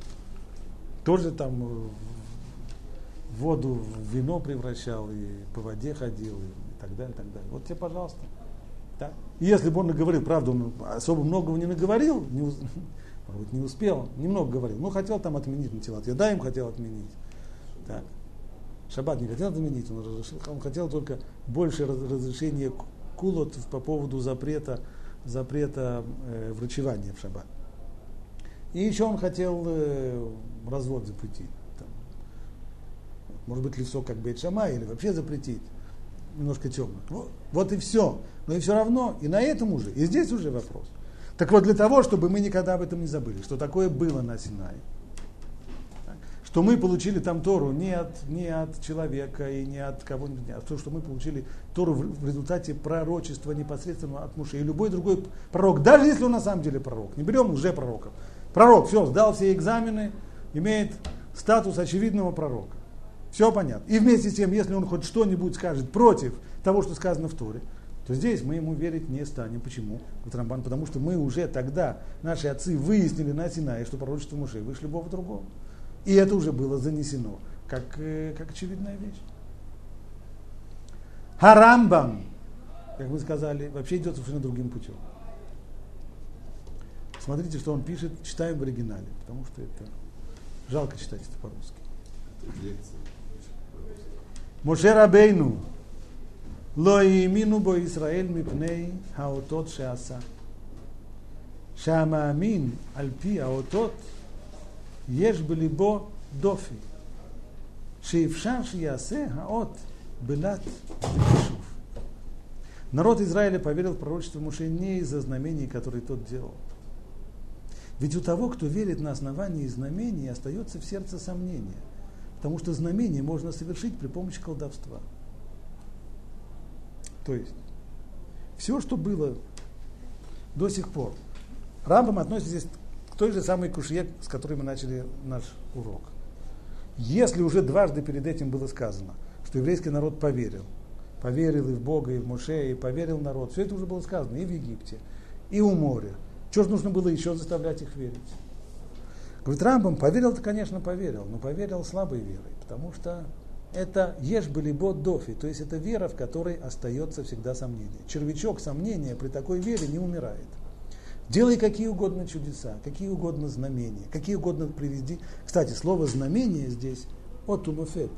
Тоже там э, воду в вино превращал, и по воде ходил, и так далее, и так далее. Вот тебе, пожалуйста. Да? И если бы он наговорил, правда, он особо многого не наговорил, не, может не успел, немного говорил, но хотел там отменить Натилат. Я да им хотел отменить. Так. Шаббат не хотел отменить, он, разрешил, он хотел только больше разрешения кулот по поводу запрета запрета э, врачевания в шаббат. И еще он хотел э, развод запретить. Там, может быть, лицо как Бейт Шама или вообще запретить. Немножко темно. Вот, вот и все. Но и все равно, и на этом уже, и здесь уже вопрос. Так вот, для того, чтобы мы никогда об этом не забыли, что такое было на Синае, что мы получили там Тору не от, не от человека и не от кого-нибудь, а то, что мы получили Тору в, результате пророчества непосредственно от Муши. И любой другой пророк, даже если он на самом деле пророк, не берем уже пророков. Пророк, все, сдал все экзамены, имеет статус очевидного пророка. Все понятно. И вместе с тем, если он хоть что-нибудь скажет против того, что сказано в Торе, то здесь мы ему верить не станем. Почему? Рамбан, потому что мы уже тогда, наши отцы выяснили на Синае, что пророчество Муше выше любого другого. И это уже было занесено как, э, как очевидная вещь. Харамбам, как мы сказали, вообще идет совершенно другим путем. Смотрите, что он пишет, читаем в оригинале, потому что это жалко читать это по-русски. Моше Рабейну, Лоимину бо Израиль мипней хаотот шеаса. Шамамин альпи хаотот יש בליבו דופי, שאפשר שיעשה האות בלת ושוב. Народ Израиля поверил в пророчество Муше не из-за знамений, которые тот делал. Ведь у того, кто верит на основании знамений, остается в сердце сомнение. Потому что знамение можно совершить при помощи колдовства. То есть, все, что было до сих пор. Рамбам относится здесь к той же самой кушье, с которой мы начали наш урок. Если уже дважды перед этим было сказано, что еврейский народ поверил, поверил и в Бога, и в Моше, и поверил народ, все это уже было сказано и в Египте, и у моря. Чего же нужно было еще заставлять их верить? Говорит, Рамбам поверил-то, конечно, поверил, но поверил слабой верой, потому что это ешь были дофи, то есть это вера, в которой остается всегда сомнение. Червячок сомнения при такой вере не умирает. Делай какие угодно чудеса, какие угодно знамения, какие угодно приведи. Кстати, слово знамение здесь от умофет.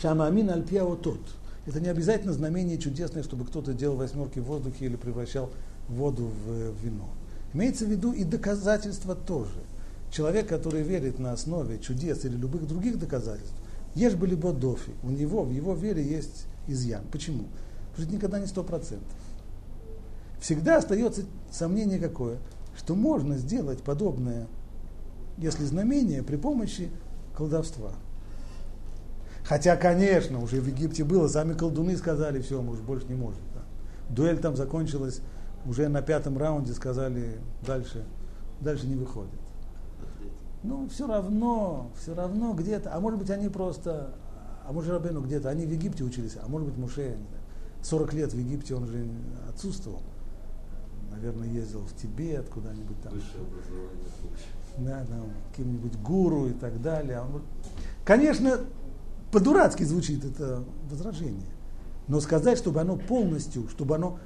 Шамамин альпия тот. Это не обязательно знамение чудесное, чтобы кто-то делал восьмерки в воздухе или превращал воду в вино. Имеется в виду и доказательства тоже. Человек, который верит на основе чудес или любых других доказательств, ешь бы либо дофи, у него, в его вере есть изъян. Почему? Потому что это никогда не сто процентов. Всегда остается сомнение какое, что можно сделать подобное, если знамение при помощи колдовства. Хотя, конечно, уже в Египте было, сами колдуны сказали, все, мы уже больше не можем. Да. Дуэль там закончилась, уже на пятом раунде сказали, дальше, дальше не выходит. Ну, все равно, все равно где-то, а может быть они просто, а может Рабену где-то, они в Египте учились, а может быть Муше, 40 лет в Египте он же отсутствовал. Наверное, ездил в Тибет, куда-нибудь там. Да, там, каким-нибудь гуру и так далее. Он, конечно, по-дурацки звучит это возражение. Но сказать, чтобы оно полностью, чтобы оно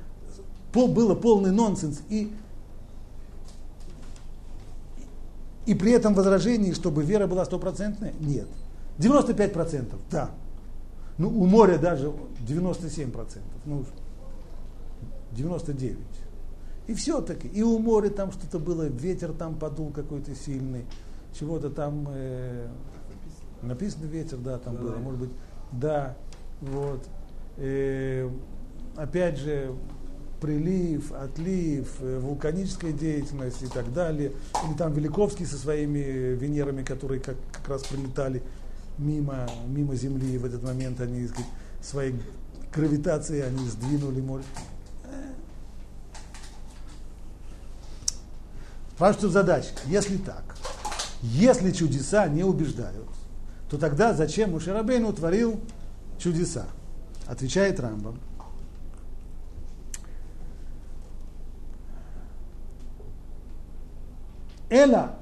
пол, было полный нонсенс и, и при этом возражении, чтобы вера была стопроцентная, нет. 95% да. Ну, у моря даже 97%, ну, 99%. И все-таки, и у моря там что-то было, ветер там подул какой-то сильный, чего-то там э, Написано ветер, да, там было, может быть, да, вот. И, опять же, прилив, отлив, э, вулканическая деятельность и так далее. Или там Великовский со своими Венерами, которые как, как раз прилетали мимо, мимо Земли, и в этот момент они сказать, своей гравитацией они сдвинули море. Ваша тут задача, если так, если чудеса не убеждают, то тогда зачем Мушарабейн утворил чудеса? Отвечает Рамбам. Эла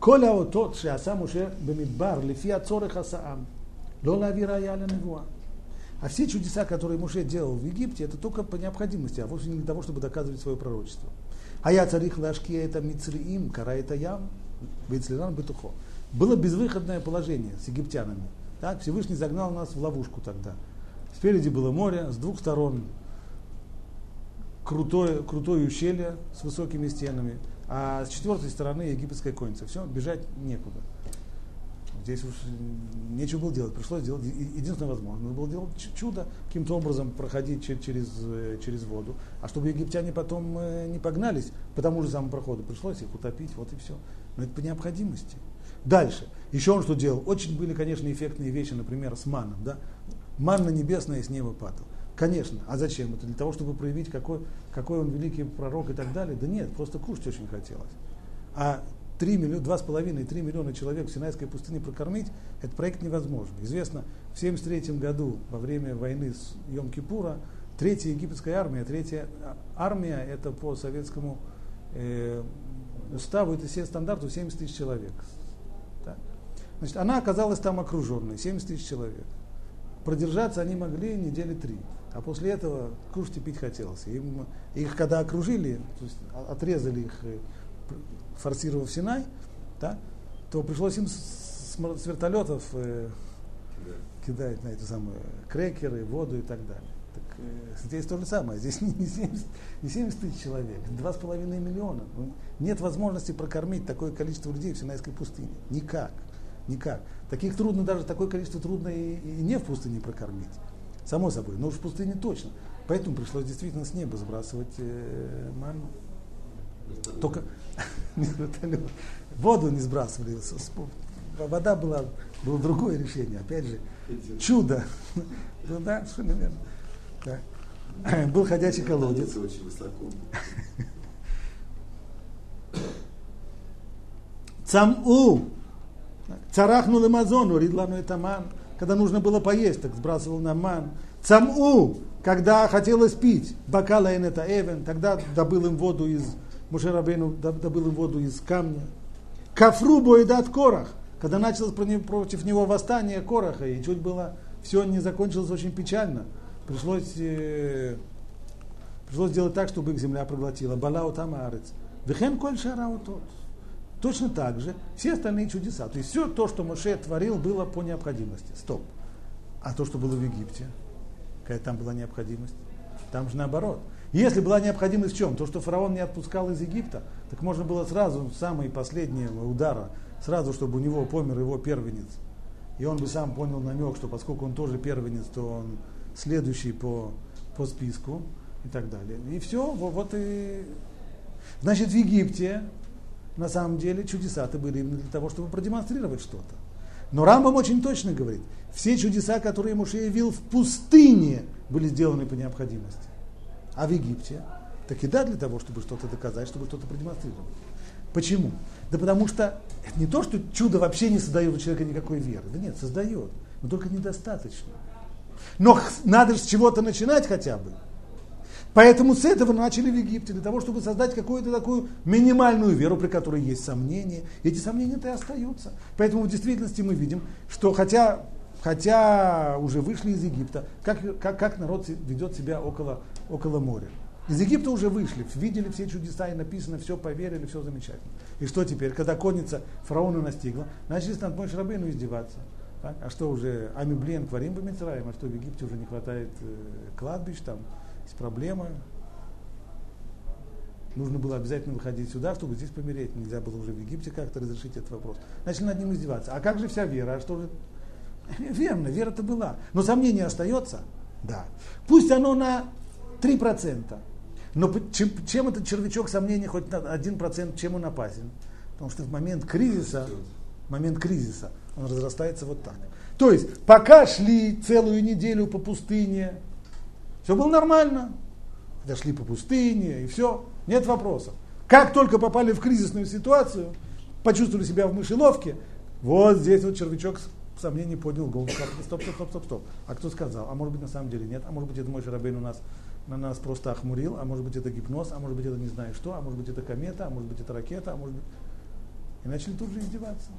Коля вот тот, что Аса Муше Бамидбар, Лифи Ацорых Асаам, Лола вирая Яля Невуа. А все чудеса, которые Муше делал в Египте, это только по необходимости, а вовсе не для того, чтобы доказывать свое пророчество. А я царих лашки это мицриим, кара это ям, Вейцлеран Бетухо. Было безвыходное положение с египтянами. Так, Всевышний загнал нас в ловушку тогда. Спереди было море, с двух сторон крутое, крутое ущелье с высокими стенами, а с четвертой стороны египетская конница. Все, бежать некуда. Здесь уж нечего было делать, пришлось делать единственное возможное. было делать чудо, каким-то образом проходить через, э, через воду. А чтобы египтяне потом э, не погнались по тому же самому проходу, пришлось их утопить, вот и все. Но это по необходимости. Дальше. Еще он что делал? Очень были, конечно, эффектные вещи, например, с маном. Да? Манна небесная с неба падала. Конечно. А зачем? Это для того, чтобы проявить, какой, какой он великий пророк и так далее? Да нет, просто кушать очень хотелось. А 3 миллиона, 2,5-3 миллиона человек в Синайской пустыне прокормить, этот проект невозможен. Известно, в 1973 году, во время войны с Йом-Кипура, третья египетская армия, третья армия, это по советскому э, уставу, это все стандарту 70 тысяч человек. Так. Значит, она оказалась там окруженной, 70 тысяч человек. Продержаться они могли недели три. А после этого кушать и пить хотелось. Им, их когда окружили, то есть отрезали их, э, форсировав Синай, да, то пришлось им с, с вертолетов э, кидать на эти самые крекеры, воду и так далее. Так, э, здесь то же самое. Здесь не, не, 70, не 70 тысяч человек, 2,5 миллиона. Ну, нет возможности прокормить такое количество людей в Синайской пустыне. Никак. Никак. Таких трудно, даже такое количество трудно и, и не в пустыне прокормить. Само собой, но уж в пустыне точно. Поэтому пришлось действительно с неба сбрасывать э, ману. Только воду не сбрасывали. Вода была, было другое решение. Опять же, чудо. Ну да, совершенно верно. Да. Был ходячий колодец. очень высоко. Цаму. Царахнул Амазону, Ридлану это ман. Когда нужно было поесть, так сбрасывал на ман. Цаму, когда хотелось пить, бакала это эвен, тогда добыл им воду из Мушерабейну, добыл им воду из камня. Кафру боедат корах, когда началось против него восстание Кораха, и чуть было все не закончилось очень печально. Пришлось э, Пришлось сделать так, чтобы их земля проглотила. Балау там арец. Вехен коль шарау тот. Точно так же все остальные чудеса. То есть все то, что Моше творил, было по необходимости. Стоп. А то, что было в Египте, какая там была необходимость? Там же наоборот. Если была необходимость в чем? То, что фараон не отпускал из Египта, так можно было сразу, самые последние удара, сразу, чтобы у него помер его первенец. И он бы сам понял намек, что поскольку он тоже первенец, то он следующий по, по списку и так далее. И все, вот, вот и... Значит, в Египте на самом деле чудеса-то были именно для того, чтобы продемонстрировать что-то. Но Рамбам очень точно говорит, все чудеса, которые Муше явил в пустыне, были сделаны по необходимости. А в Египте, так и да, для того, чтобы что-то доказать, чтобы что-то продемонстрировать. Почему? Да потому что это не то, что чудо вообще не создает у человека никакой веры. Да нет, создает, но только недостаточно. Но надо же с чего-то начинать хотя бы. Поэтому с этого начали в Египте, для того, чтобы создать какую-то такую минимальную веру, при которой есть сомнения. Эти сомнения-то и остаются. Поэтому в действительности мы видим, что хотя, хотя уже вышли из Египта, как, как, как народ ведет себя около, около моря. Из Египта уже вышли, видели все чудеса и написано, все поверили, все замечательно. И что теперь, когда конница фараона настигла, начали над Мой Шрабейну издеваться. Так? А что уже, Ами Блен, Кварим Бамицраем, а что в Египте уже не хватает э, кладбищ там, есть проблема. Нужно было обязательно выходить сюда, чтобы здесь помереть. Нельзя было уже в Египте как-то разрешить этот вопрос. Начали над ним издеваться. А как же вся вера? А что же? Верно, вера-то была. Но сомнение остается? Да. Пусть оно на 3%. Но чем, чем этот червячок сомнения хоть на 1%, чем он опасен? Потому что в момент кризиса, в момент кризиса он разрастается вот так. То есть, пока шли целую неделю по пустыне, все было нормально. Дошли по пустыне и все. Нет вопросов. Как только попали в кризисную ситуацию, почувствовали себя в мышеловке, вот здесь вот червячок сомнений поднял голову. Стоп, стоп, стоп, стоп, стоп. А кто сказал? А может быть на самом деле нет? А может быть это мой Шарабейн у нас на нас просто охмурил, а может быть это гипноз, а может быть это не знаю что, а может быть это комета, а может быть это ракета, а может быть... И начали тут же издеваться.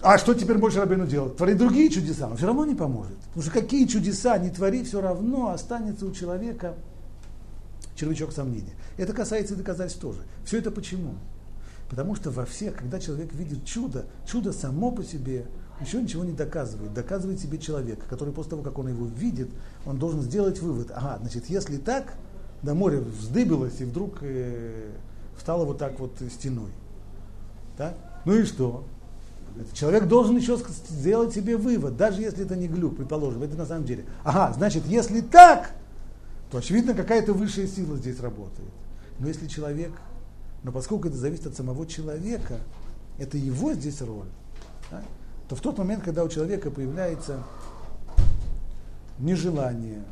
А что теперь больше Рабину делать? Творить другие чудеса, но все равно не поможет. Потому что какие чудеса не твори, все равно останется у человека червячок сомнения. Это касается и доказательств тоже. Все это почему? Потому что во всех, когда человек видит чудо, чудо само по себе еще ничего не доказывает. Доказывает себе человек, который после того, как он его видит, он должен сделать вывод. Ага, значит, если так, да море вздыбилось и вдруг э, встало вот так вот стеной. Да? Ну и что? Человек должен еще сделать себе вывод, даже если это не глюк, предположим, это на самом деле. Ага, значит, если так, то очевидно какая-то высшая сила здесь работает. Но если человек, но поскольку это зависит от самого человека, это его здесь роль, да, то в тот момент, когда у человека появляется нежелание,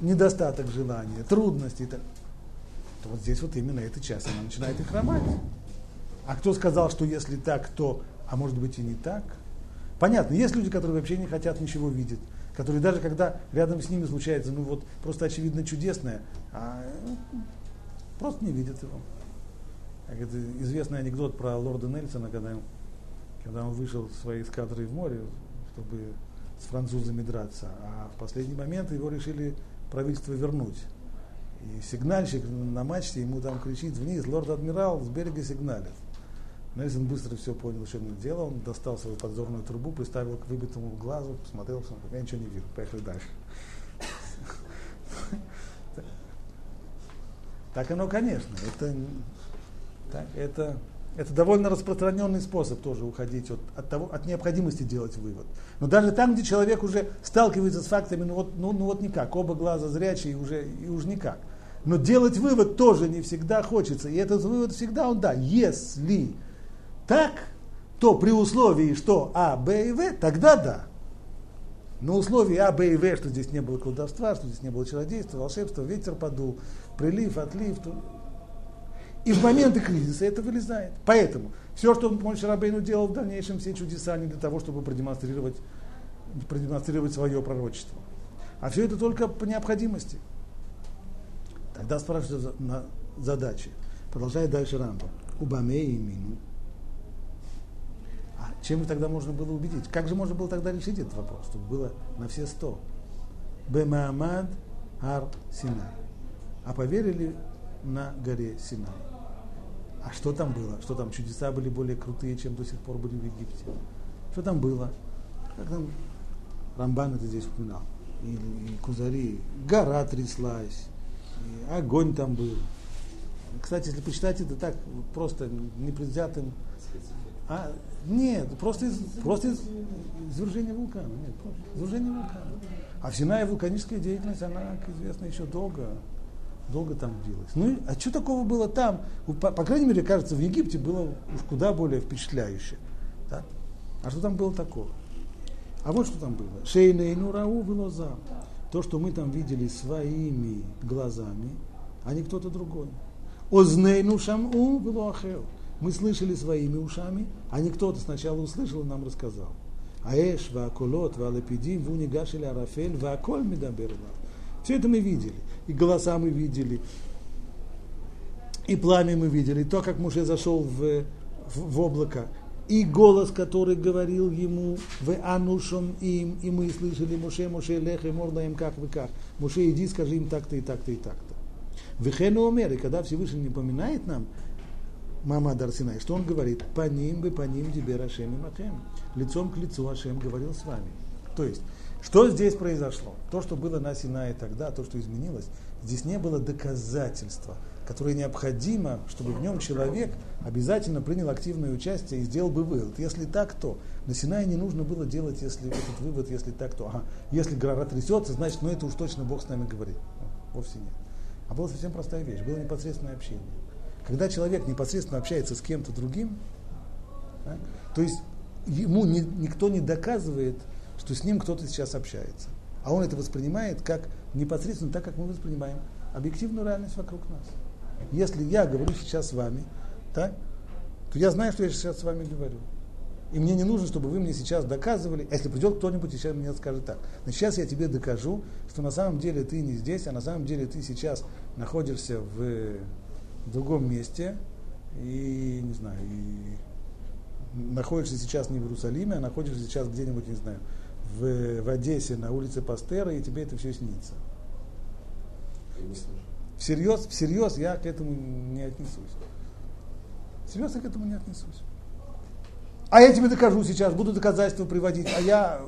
недостаток желания, трудности, то вот здесь вот именно эта часть, она начинает их хромать. А кто сказал, что если так, то а может быть и не так. Понятно, есть люди, которые вообще не хотят ничего видеть, которые даже когда рядом с ними случается, ну вот просто очевидно чудесное, а просто не видят его. Это известный анекдот про лорда Нельсона, когда, когда он вышел своей эскадрой в море, чтобы с французами драться, а в последний момент его решили правительство вернуть. И сигнальщик на мачте ему там кричит вниз, лорд-адмирал с берега сигналит. Нельсон быстро все понял, что ему дело. Он достал свою подзорную трубу, приставил к выбитому глазу, посмотрел, посмотрел, я ничего не вижу, поехали дальше. Так оно, конечно. Это, так, это, это довольно распространенный способ тоже уходить от, от, того, от необходимости делать вывод. Но даже там, где человек уже сталкивается с фактами, ну вот, ну, ну вот никак, оба глаза зрячие, и уже, и уж никак. Но делать вывод тоже не всегда хочется. И этот вывод всегда он да, если так, то при условии, что А, Б и В, тогда да. Но условии А, Б и В, что здесь не было колдовства, что здесь не было чародейства, волшебства, ветер подул, прилив, отлив. То... И в моменты кризиса это вылезает. Поэтому все, что Мойша Рабейну делал в дальнейшем, все чудеса не для того, чтобы продемонстрировать, продемонстрировать свое пророчество. А все это только по необходимости. Тогда спрашивают на задачи. Продолжает дальше Рамбо. Убамей мину чем тогда можно было убедить? Как же можно было тогда решить этот вопрос, чтобы было на все сто? бемаамад ар Синай. А поверили на горе Синай. А что там было? Что там чудеса были более крутые, чем до сих пор были в Египте? Что там было? Как там Рамбан это здесь упоминал. И, и Кузари. Гора тряслась. И огонь там был. Кстати, если почитать это так, просто непредвзятым... А, нет, просто, просто из, извержение вулкана. Нет, извержение вулкана. А в Синае вулканическая деятельность, она, как известно, еще долго, долго там длилась. Ну, а что такого было там? По, по крайней мере, кажется, в Египте было уж куда более впечатляюще. Да? А что там было такого? А вот что там было. Шейнейну рау вылоза. То, что мы там видели своими глазами, а не кто-то другой. Ознейну шаму вылоахеу. Мы слышали своими ушами, а не кто-то сначала услышал и нам рассказал. Аэш, вааколот, валепидим, вунигаш арафель, вааколь медаберла. Все это мы видели. И голоса мы видели, и пламя мы видели, и то, как Муше зашел в, в, в облако, и голос, который говорил ему в анушом им, и мы слышали Муше, Муше, лех, и морда им как вы как. Муше, иди, скажи им так-то и так-то и так-то. Вехену омер, и когда Всевышний напоминает нам, мама Дарсинай, что он говорит? По ним бы, по ним тебе Рашем и Махем. Лицом к лицу Ашем говорил с вами. То есть, что здесь произошло? То, что было на Синае тогда, то, что изменилось, здесь не было доказательства, которое необходимо, чтобы в нем человек обязательно принял активное участие и сделал бы вывод. Если так, то на Синае не нужно было делать если этот вывод, если так, то. Ага, если гора трясется, значит, ну это уж точно Бог с нами говорит. Вовсе нет. А была совсем простая вещь, было непосредственное общение. Когда человек непосредственно общается с кем-то другим, да, то есть ему ни, никто не доказывает, что с ним кто-то сейчас общается. А он это воспринимает как непосредственно так, как мы воспринимаем объективную реальность вокруг нас. Если я говорю сейчас с вами, так, то я знаю, что я сейчас с вами говорю. И мне не нужно, чтобы вы мне сейчас доказывали, а если придет кто-нибудь и сейчас мне скажет так. Но сейчас я тебе докажу, что на самом деле ты не здесь, а на самом деле ты сейчас находишься в другом месте, и, не знаю, и находишься сейчас не в Иерусалиме, а находишься сейчас где-нибудь, не знаю, в, в Одессе на улице Пастера, и тебе это все снится. Всерьез, всерьез я к этому не отнесусь. Всерьез я к этому не отнесусь. А я тебе докажу сейчас, буду доказательства приводить, а я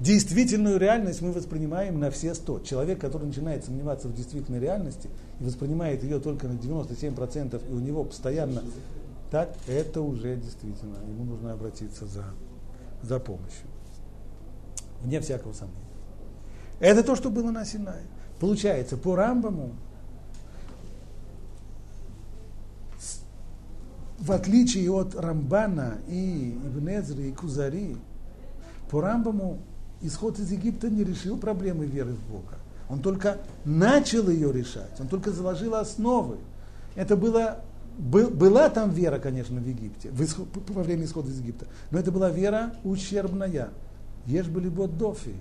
Действительную реальность мы воспринимаем на все сто. Человек, который начинает сомневаться в действительной реальности и воспринимает ее только на 97%, и у него постоянно так, это уже действительно, ему нужно обратиться за, за помощью. Вне всякого сомнения. Это то, что было на Синае. Получается, по Рамбаму, в отличие от Рамбана и Ибнезри и Кузари, по Рамбаму исход из Египта не решил проблемы веры в Бога. Он только начал ее решать, он только заложил основы. Это было, был, была там вера, конечно, в Египте, в исход, во время исхода из Египта, но это была вера ущербная. Ешь были дофи.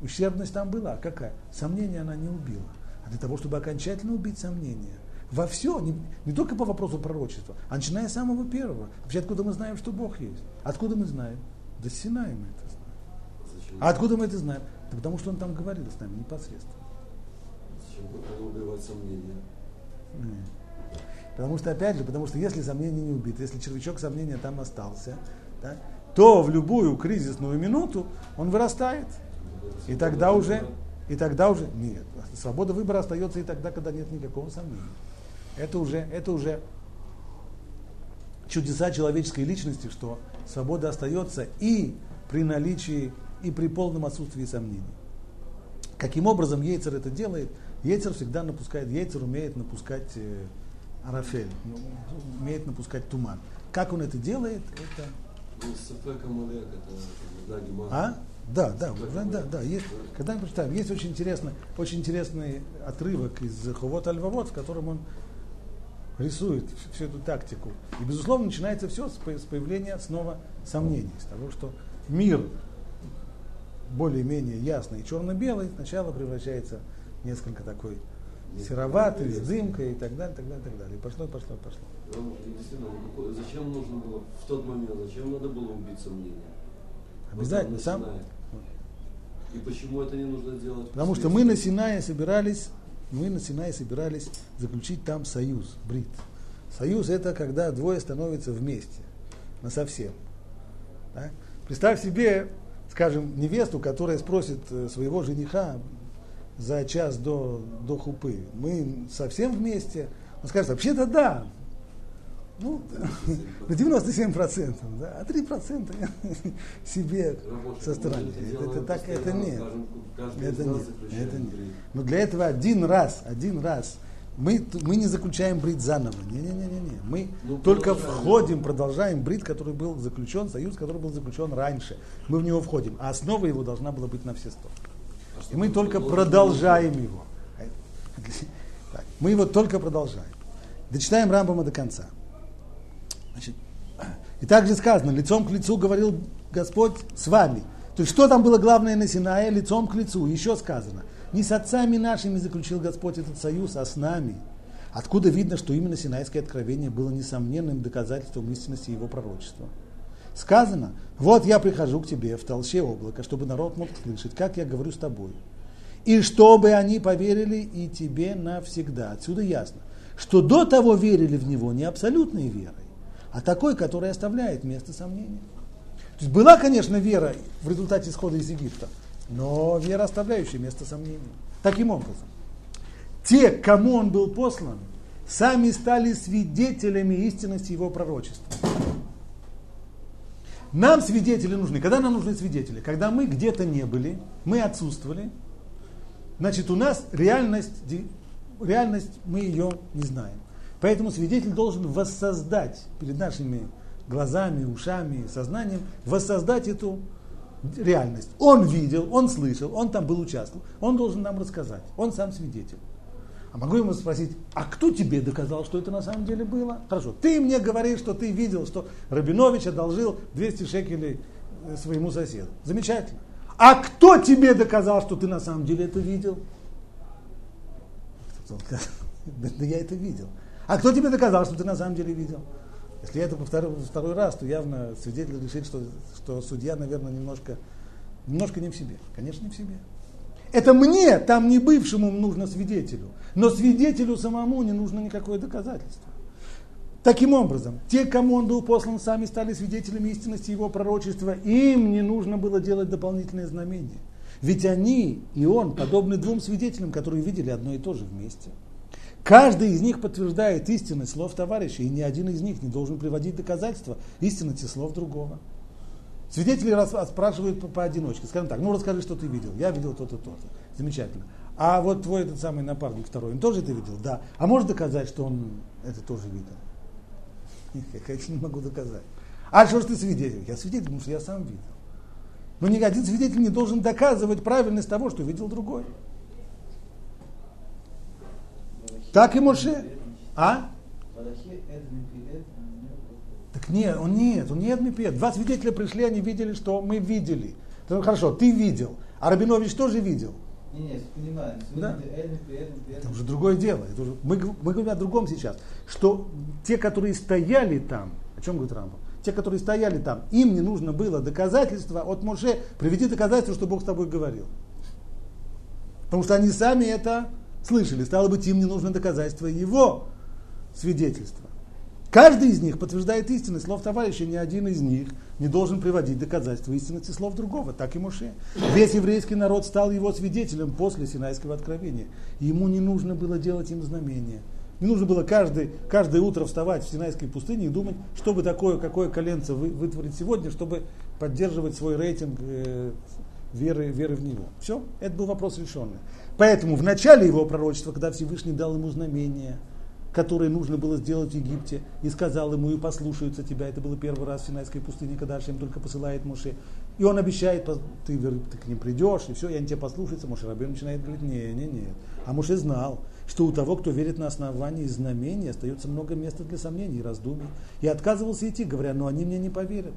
Ущербность там была. Какая? Сомнение она не убила. А для того, чтобы окончательно убить сомнение, во все, не, не только по вопросу пророчества, а начиная с самого первого. Вообще, откуда мы знаем, что Бог есть? Откуда мы знаем? Да Синаем это. А откуда мы это знаем? Да потому что он там говорил с нами непосредственно. Зачем убивать сомнения? Нет. Потому что, опять же, потому что если сомнение не убито, если червячок сомнения там остался, да, то в любую кризисную минуту он вырастает. И тогда уже, и тогда уже, нет, свобода выбора остается и тогда, когда нет никакого сомнения. Это уже, это уже чудеса человеческой личности, что свобода остается и при наличии и при полном отсутствии сомнений. Каким образом Ейцер это делает? Ейцер всегда напускает, Ейцер умеет напускать э, арафель, ну, умеет напускать туман. Как он это делает, это... А? Да, да, да, да, да. Есть, когда мы прочитаем, есть очень интересный, очень интересный отрывок из Хувот Альвавод, в котором он рисует всю эту тактику. И, безусловно, начинается все с появления снова сомнений, с того, что мир более-менее ясный и черно-белый, сначала превращается в несколько такой сероватый, с дымкой и так далее, так далее, так далее. И пошло, пошло, пошло. Действительно, зачем нужно было в тот момент, зачем надо было убить сомнения? Обязательно. Вот Сам, И почему это не нужно делать? Потому что мы на Синае собирались, мы на Синае собирались заключить там союз, брит. Союз это когда двое становятся вместе, на совсем. Да? Представь себе, скажем, невесту, которая спросит э, своего жениха за час до, до хупы, мы совсем вместе? Он скажет, вообще-то да, ну, на 97 процентов, да, а 3 процента себе со стороны. Это, это так, это нет. Это нет, это нет. Но для этого один раз, один раз мы, мы не заключаем брит заново. Не-не-не-не. Мы ну, только входим, продолжаем брит, который был заключен, союз, который был заключен раньше. Мы в него входим. А основа его должна была быть на все сто. И мы только продолжаем его. Мы его только продолжаем. Дочитаем Рамбама до конца. Значит, и также сказано, лицом к лицу говорил Господь с вами. То есть, что там было главное на Синае? Лицом к лицу. Еще сказано, не с отцами нашими заключил Господь этот союз, а с нами. Откуда видно, что именно Синайское откровение было несомненным доказательством истинности его пророчества. Сказано, вот я прихожу к тебе в толще облака, чтобы народ мог слышать, как я говорю с тобой. И чтобы они поверили и тебе навсегда. Отсюда ясно, что до того верили в него не абсолютной верой, а такой, который оставляет место сомнения. То есть была, конечно, вера в результате исхода из Египта, но вера, оставляющая место сомнения. Таким образом, те, кому он был послан, сами стали свидетелями истинности его пророчества. Нам свидетели нужны. Когда нам нужны свидетели? Когда мы где-то не были, мы отсутствовали, значит, у нас реальность, реальность мы ее не знаем. Поэтому свидетель должен воссоздать перед нашими глазами, ушами, сознанием, воссоздать эту реальность. Он видел, он слышал, он там был участвовал, он должен нам рассказать, он сам свидетель. А могу ему спросить, а кто тебе доказал, что это на самом деле было? Хорошо, ты мне говоришь, что ты видел, что Рабинович одолжил 200 шекелей э, своему соседу. Замечательно. А кто тебе доказал, что ты на самом деле это видел? Да я это видел. А кто тебе доказал, что ты на самом деле видел? Если я это повторю второй раз, то явно свидетель решит, что, что судья, наверное, немножко, немножко не в себе. Конечно, не в себе. Это мне, там не бывшему, нужно свидетелю. Но свидетелю самому не нужно никакое доказательство. Таким образом, те, кому он был послан, сами стали свидетелями истинности его пророчества. Им не нужно было делать дополнительные знамения. Ведь они и он подобны двум свидетелям, которые видели одно и то же вместе. Каждый из них подтверждает истинность слов товарища, и ни один из них не должен приводить доказательства истинности слов другого. Свидетели спрашивают по, поодиночке. Скажем так, ну расскажи, что ты видел. Я видел то-то, то-то. Замечательно. А вот твой этот самый напарник второй, он тоже это видел? Да. А можешь доказать, что он это тоже видел? Я, конечно, не могу доказать. А что ж ты свидетель? Я свидетель, потому что я сам видел. Но ни один свидетель не должен доказывать правильность того, что видел другой. Так и Моше. А? Так нет, он нет, он нет Мипед. Два свидетеля пришли, они видели, что мы видели. Ну, хорошо, ты видел, а Рабинович тоже видел. Не, не, понимаю. Да? Это уже другое дело. Это уже, мы, мы говорим о другом сейчас. Что те, которые стояли там, о чем говорит Рамбо? Те, которые стояли там, им не нужно было доказательства от Моше, приведи доказательства, что Бог с тобой говорил. Потому что они сами это слышали. Стало быть, им не нужно доказательство его свидетельства. Каждый из них подтверждает истинность слов товарища, ни один из них не должен приводить доказательства истинности слов другого, так и Моше. Весь еврейский народ стал его свидетелем после Синайского откровения. ему не нужно было делать им знамения. Не нужно было каждый, каждое утро вставать в Синайской пустыне и думать, что бы такое, какое коленце вы, вытворить сегодня, чтобы поддерживать свой рейтинг э, веры, веры в него. Все, это был вопрос решенный. Поэтому в начале его пророчества, когда Всевышний дал ему знамение, которое нужно было сделать в Египте, и сказал ему, и послушаются тебя, это было первый раз в Синайской пустыне, когда Ашем только посылает Моше, и он обещает, ты, ты к ним придешь, и все, и они тебя послушаются, Моше Рабин начинает говорить, не, не, не. А Моше знал, что у того, кто верит на основании знамений, остается много места для сомнений и раздумий. И отказывался идти, говоря, но они мне не поверят.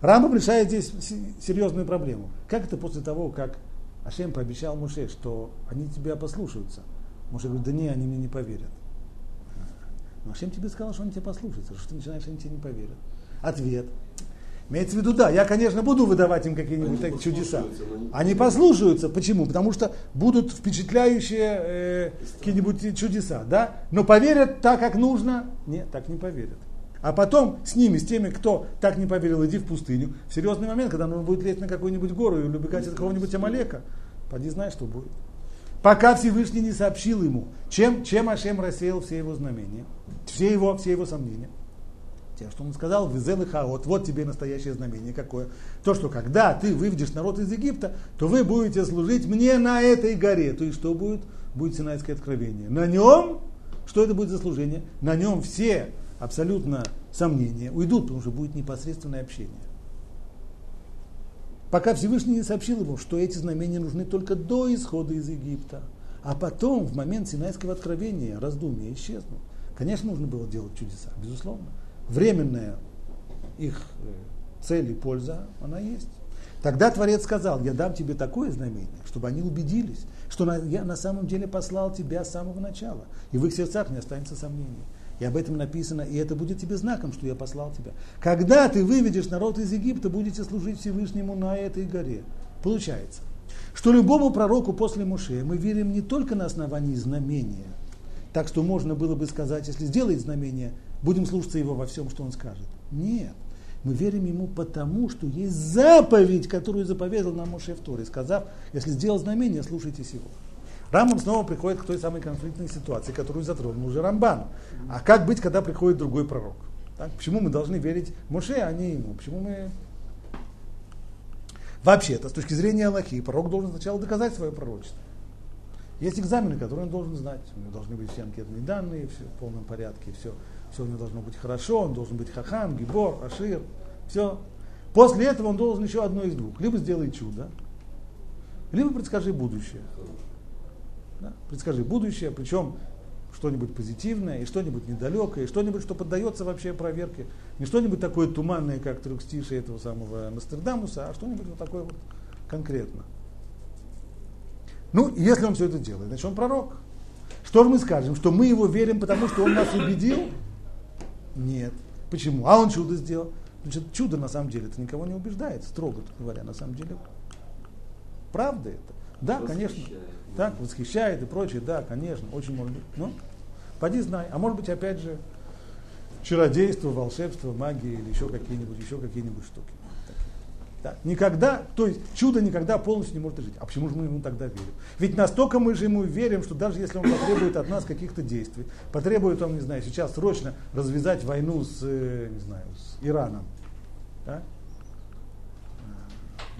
Рамбам решает здесь серьезную проблему. Как это после того, как Ашем пообещал Муше, что они тебя послушаются. Муше говорит, да не, они мне не поверят. Но Ашем тебе сказал, что они тебя послушаются. Что ты начинаешь, они тебе не поверят? Ответ. Имеется в виду, да, я, конечно, буду выдавать им какие-нибудь такие чудеса. Они послушаются. Почему? Потому что будут впечатляющие э, какие-нибудь чудеса, да? Но поверят так, как нужно? Нет, так не поверят. А потом с ними, с теми, кто так не поверил, иди в пустыню. В серьезный момент, когда он будет лезть на какую-нибудь гору и убегать от какого-нибудь Амалека, поди знай, что будет. Пока Всевышний не сообщил ему, чем, чем Ашем рассеял все его знамения, все его, все его сомнения. Тем, что он сказал, везел и хаот, вот тебе настоящее знамение какое. То, что когда ты выведешь народ из Египта, то вы будете служить мне на этой горе. То есть что будет? Будет Синайское откровение. На нем, что это будет за служение? На нем все абсолютно сомнения уйдут, потому что будет непосредственное общение. Пока Всевышний не сообщил ему, что эти знамения нужны только до исхода из Египта. А потом, в момент Синайского откровения, раздумья исчезнут. Конечно, нужно было делать чудеса, безусловно временная их э, цель и польза, она есть. Тогда Творец сказал, я дам тебе такое знамение, чтобы они убедились, что я на самом деле послал тебя с самого начала, и в их сердцах не останется сомнений. И об этом написано, и это будет тебе знаком, что я послал тебя. Когда ты выведешь народ из Египта, будете служить Всевышнему на этой горе. Получается, что любому пророку после Муше мы верим не только на основании знамения, так что можно было бы сказать, если сделает знамение, будем слушаться его во всем, что он скажет. Нет. Мы верим ему потому, что есть заповедь, которую заповедал нам Моше в Торе, сказав, если сделал знамение, слушайтесь его. Рамбам снова приходит к той самой конфликтной ситуации, которую затронул уже Рамбан. А как быть, когда приходит другой пророк? Так? Почему мы должны верить Моше, а не ему? Почему мы... Вообще-то, с точки зрения Аллахи, пророк должен сначала доказать свое пророчество. Есть экзамены, которые он должен знать. У него должны быть все анкетные данные, все в полном порядке, все все у него должно быть хорошо, он должен быть хахам, гибор, ашир, все. После этого он должен еще одно из двух. Либо сделай чудо, либо предскажи будущее. Да? Предскажи будущее, причем что-нибудь позитивное, и что-нибудь недалекое, и что-нибудь, что поддается вообще проверке. Не что-нибудь такое туманное, как трехстишие этого самого Нострадамуса, а что-нибудь вот такое вот конкретно. Ну, если он все это делает, значит он пророк. Что же мы скажем? Что мы его верим, потому что он нас убедил? Нет. Почему? А он чудо сделал. Значит, чудо на самом деле это никого не убеждает, строго говоря, на самом деле. Правда это? Да, конечно. Так, восхищает и прочее, да, конечно, очень может быть. Ну, поди знай. А может быть, опять же, чародейство, волшебство, магия или еще какие-нибудь, еще какие-нибудь штуки. Да, никогда, то есть чудо никогда полностью не может жить. А почему же мы ему тогда верим? Ведь настолько мы же ему верим, что даже если он потребует от нас каких-то действий, потребует он, не знаю, сейчас срочно развязать войну с, э, не знаю, с Ираном, да?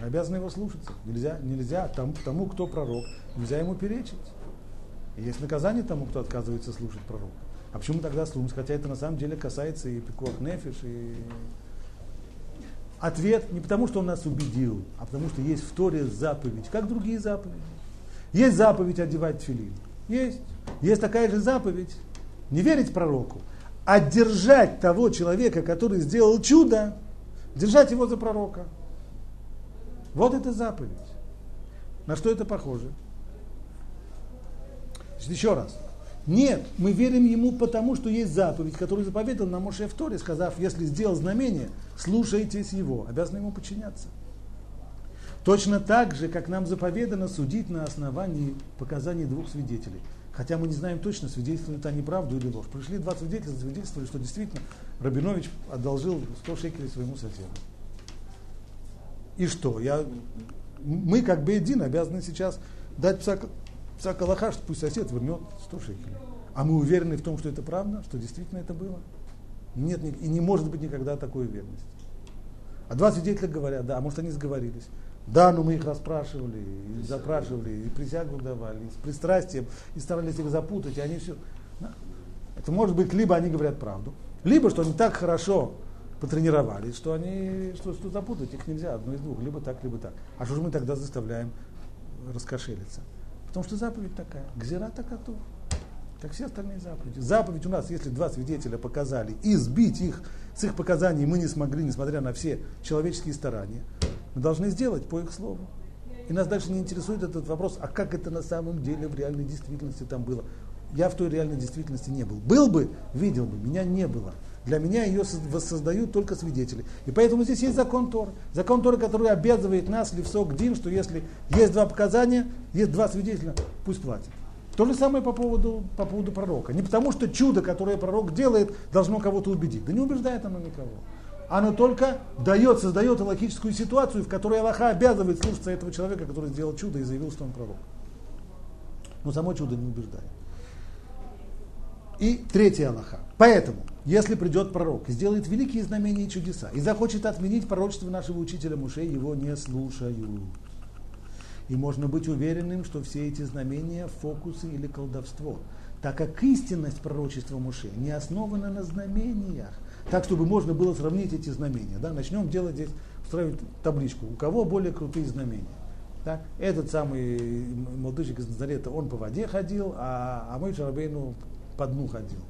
Обязаны его слушаться. Нельзя, нельзя тому, тому, кто пророк, нельзя ему перечить. И есть наказание тому, кто отказывается слушать пророка. А почему тогда слушать? Хотя это на самом деле касается и пикуах нефиш, и Ответ не потому, что он нас убедил, а потому, что есть в Торе заповедь, как другие заповеди. Есть заповедь одевать филин. Есть. Есть такая же заповедь не верить пророку, а держать того человека, который сделал чудо, держать его за пророка. Вот это заповедь. На что это похоже? Значит, еще раз. Нет, мы верим ему потому, что есть заповедь, которую заповедал нам Моше в Торе, сказав, если сделал знамение, слушайтесь его, обязаны ему подчиняться. Точно так же, как нам заповедано судить на основании показаний двух свидетелей. Хотя мы не знаем точно, свидетельствуют они правду или ложь. Пришли два свидетеля, засвидетельствовали, что действительно Рабинович одолжил 100 шекелей своему соседу. И что? Я, мы, как бы един, обязаны сейчас дать пса, пса Калаха, что пусть сосед вернет 100 шекелей. А мы уверены в том, что это правда, что действительно это было? Нет, и не может быть никогда такой уверенности. А два свидетеля говорят, да, а может они сговорились. Да, но мы их расспрашивали, и запрашивали, и присягу давали, и с пристрастием, и старались их запутать, и они все. Это может быть, либо они говорят правду, либо что они так хорошо потренировались, что они, что, что запутать их нельзя, одно из двух, либо так, либо так. А что же мы тогда заставляем раскошелиться? Потому что заповедь такая, гзира такату, как все остальные заповеди. Заповедь у нас, если два свидетеля показали, и сбить их с их показаний мы не смогли, несмотря на все человеческие старания, мы должны сделать по их слову. И нас дальше не интересует этот вопрос, а как это на самом деле в реальной действительности там было. Я в той реальной действительности не был. Был бы, видел бы, меня не было. Для меня ее воссоздают только свидетели. И поэтому здесь есть закон Торы. Закон Торы, который обязывает нас, Левсок Дин, что если есть два показания, есть два свидетеля, пусть платят. То же самое по поводу, по поводу пророка. Не потому, что чудо, которое пророк делает, должно кого-то убедить. Да не убеждает оно никого. Оно только дает, создает логическую ситуацию, в которой Аллаха обязывает слушаться этого человека, который сделал чудо и заявил, что он пророк. Но само чудо не убеждает. И третья Аллаха. Поэтому, если придет пророк сделает великие знамения и чудеса, и захочет отменить пророчество нашего учителя Муше, его не слушают. И можно быть уверенным, что все эти знамения – фокусы или колдовство, так как истинность пророчества Муше не основана на знамениях, так, чтобы можно было сравнить эти знамения. Да? Начнем делать здесь, устраивать табличку, у кого более крутые знамения. Да? Этот самый молодыжник из Назарета, он по воде ходил, а, а мой Шарабейну по дну ходил.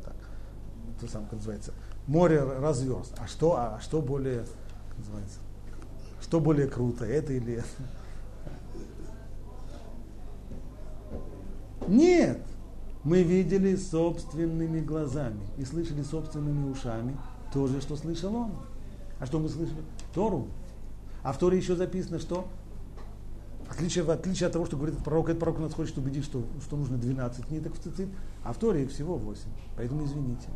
Это самое, как называется. Море разверз. А что, а что более, как называется, что более круто, это или это? Нет, мы видели собственными глазами и слышали собственными ушами то же, что слышал он. А что мы слышали? Тору. А в Торе еще записано, что отличие, в отличие от того, что говорит пророк, этот пророк нас хочет убедить, что, что нужно 12 ниток в цицит, а в Торе их всего 8. Поэтому извините.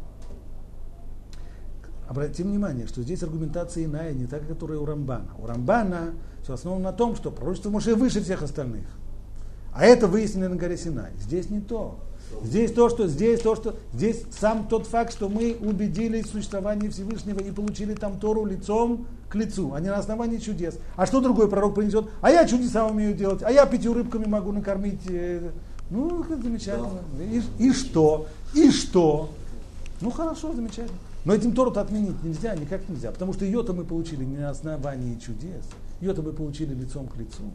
Обратите внимание, что здесь аргументация иная, не так, которая у Рамбана. У Рамбана все основано на том, что пророчество Моше выше всех остальных. А это выяснено на горе Синай. Здесь не то. Здесь то, что здесь то, что здесь сам тот факт, что мы убедились в существовании Всевышнего и получили там Тору лицом к лицу, а не на основании чудес. А что другой пророк принесет? А я чудеса умею делать, а я пятью рыбками могу накормить. Э, ну, замечательно. И, и что? И что? Ну хорошо, замечательно. Но этим Тору отменить нельзя, никак нельзя, потому что ее-то мы получили не на основании чудес, ее-то мы получили лицом к лицу.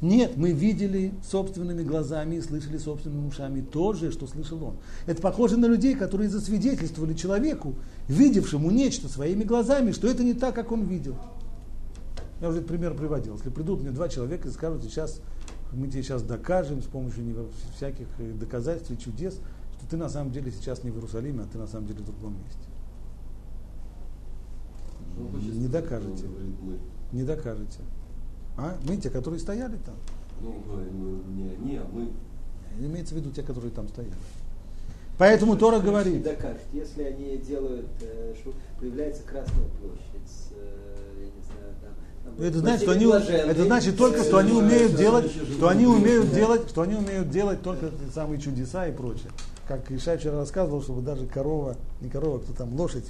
Нет, мы видели собственными глазами и слышали собственными ушами то же, что слышал он. Это похоже на людей, которые засвидетельствовали человеку, видевшему нечто своими глазами, что это не так, как он видел. Я уже этот пример приводил. Если придут мне два человека и скажут, сейчас мы тебе сейчас докажем с помощью всяких доказательств и чудес, что ты на самом деле сейчас не в Иерусалиме, а ты на самом деле в другом месте. Не докажете. Не докажете. А? Мы те, которые стояли там. Ну, не они, а мы. Имеется в виду те, которые там стояли. Поэтому Тора говорит. Докажет, если они делают, э, что появляется Красная площадь, э, я не знаю, там, это значит, что они, это значит только, что они умеют делать, что они умеют делать, что они умеют делать только самые чудеса и прочее. Как Ишай вчера рассказывал, чтобы даже корова, не корова, кто там, лошадь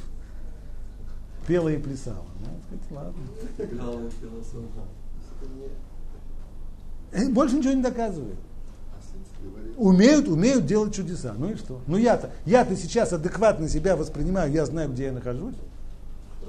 пела и плясала. Ну, сказать, ладно. Э, больше ничего не доказывает. Умеют, умеют делать чудеса. Ну и что? Ну я-то, я-то сейчас адекватно себя воспринимаю, я знаю, где я нахожусь.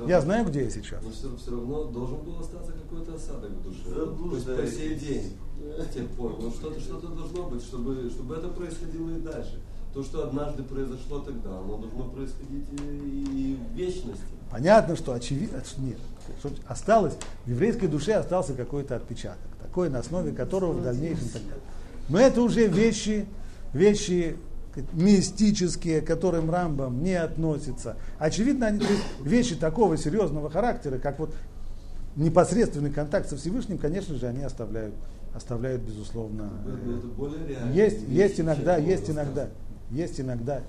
Я знаю, где я сейчас. Но все, все равно должен был остаться какой-то осадок в душе. То есть по сей день, с тех пор. Ну что-то, что-то должно быть, чтобы, чтобы это происходило и дальше. То, что однажды произошло тогда, оно должно происходить и в вечности. Понятно, что очевидно, нет, что осталось, в еврейской душе остался какой-то отпечаток, такой, на основе которого в дальнейшем так далее. Но это уже вещи, вещи мистические, к которым Рамбам не относится. Очевидно, они, то есть вещи такого серьезного характера, как вот непосредственный контакт со Всевышним, конечно же, они оставляют, оставляют безусловно. Это есть, есть иногда, есть иногда, есть иногда,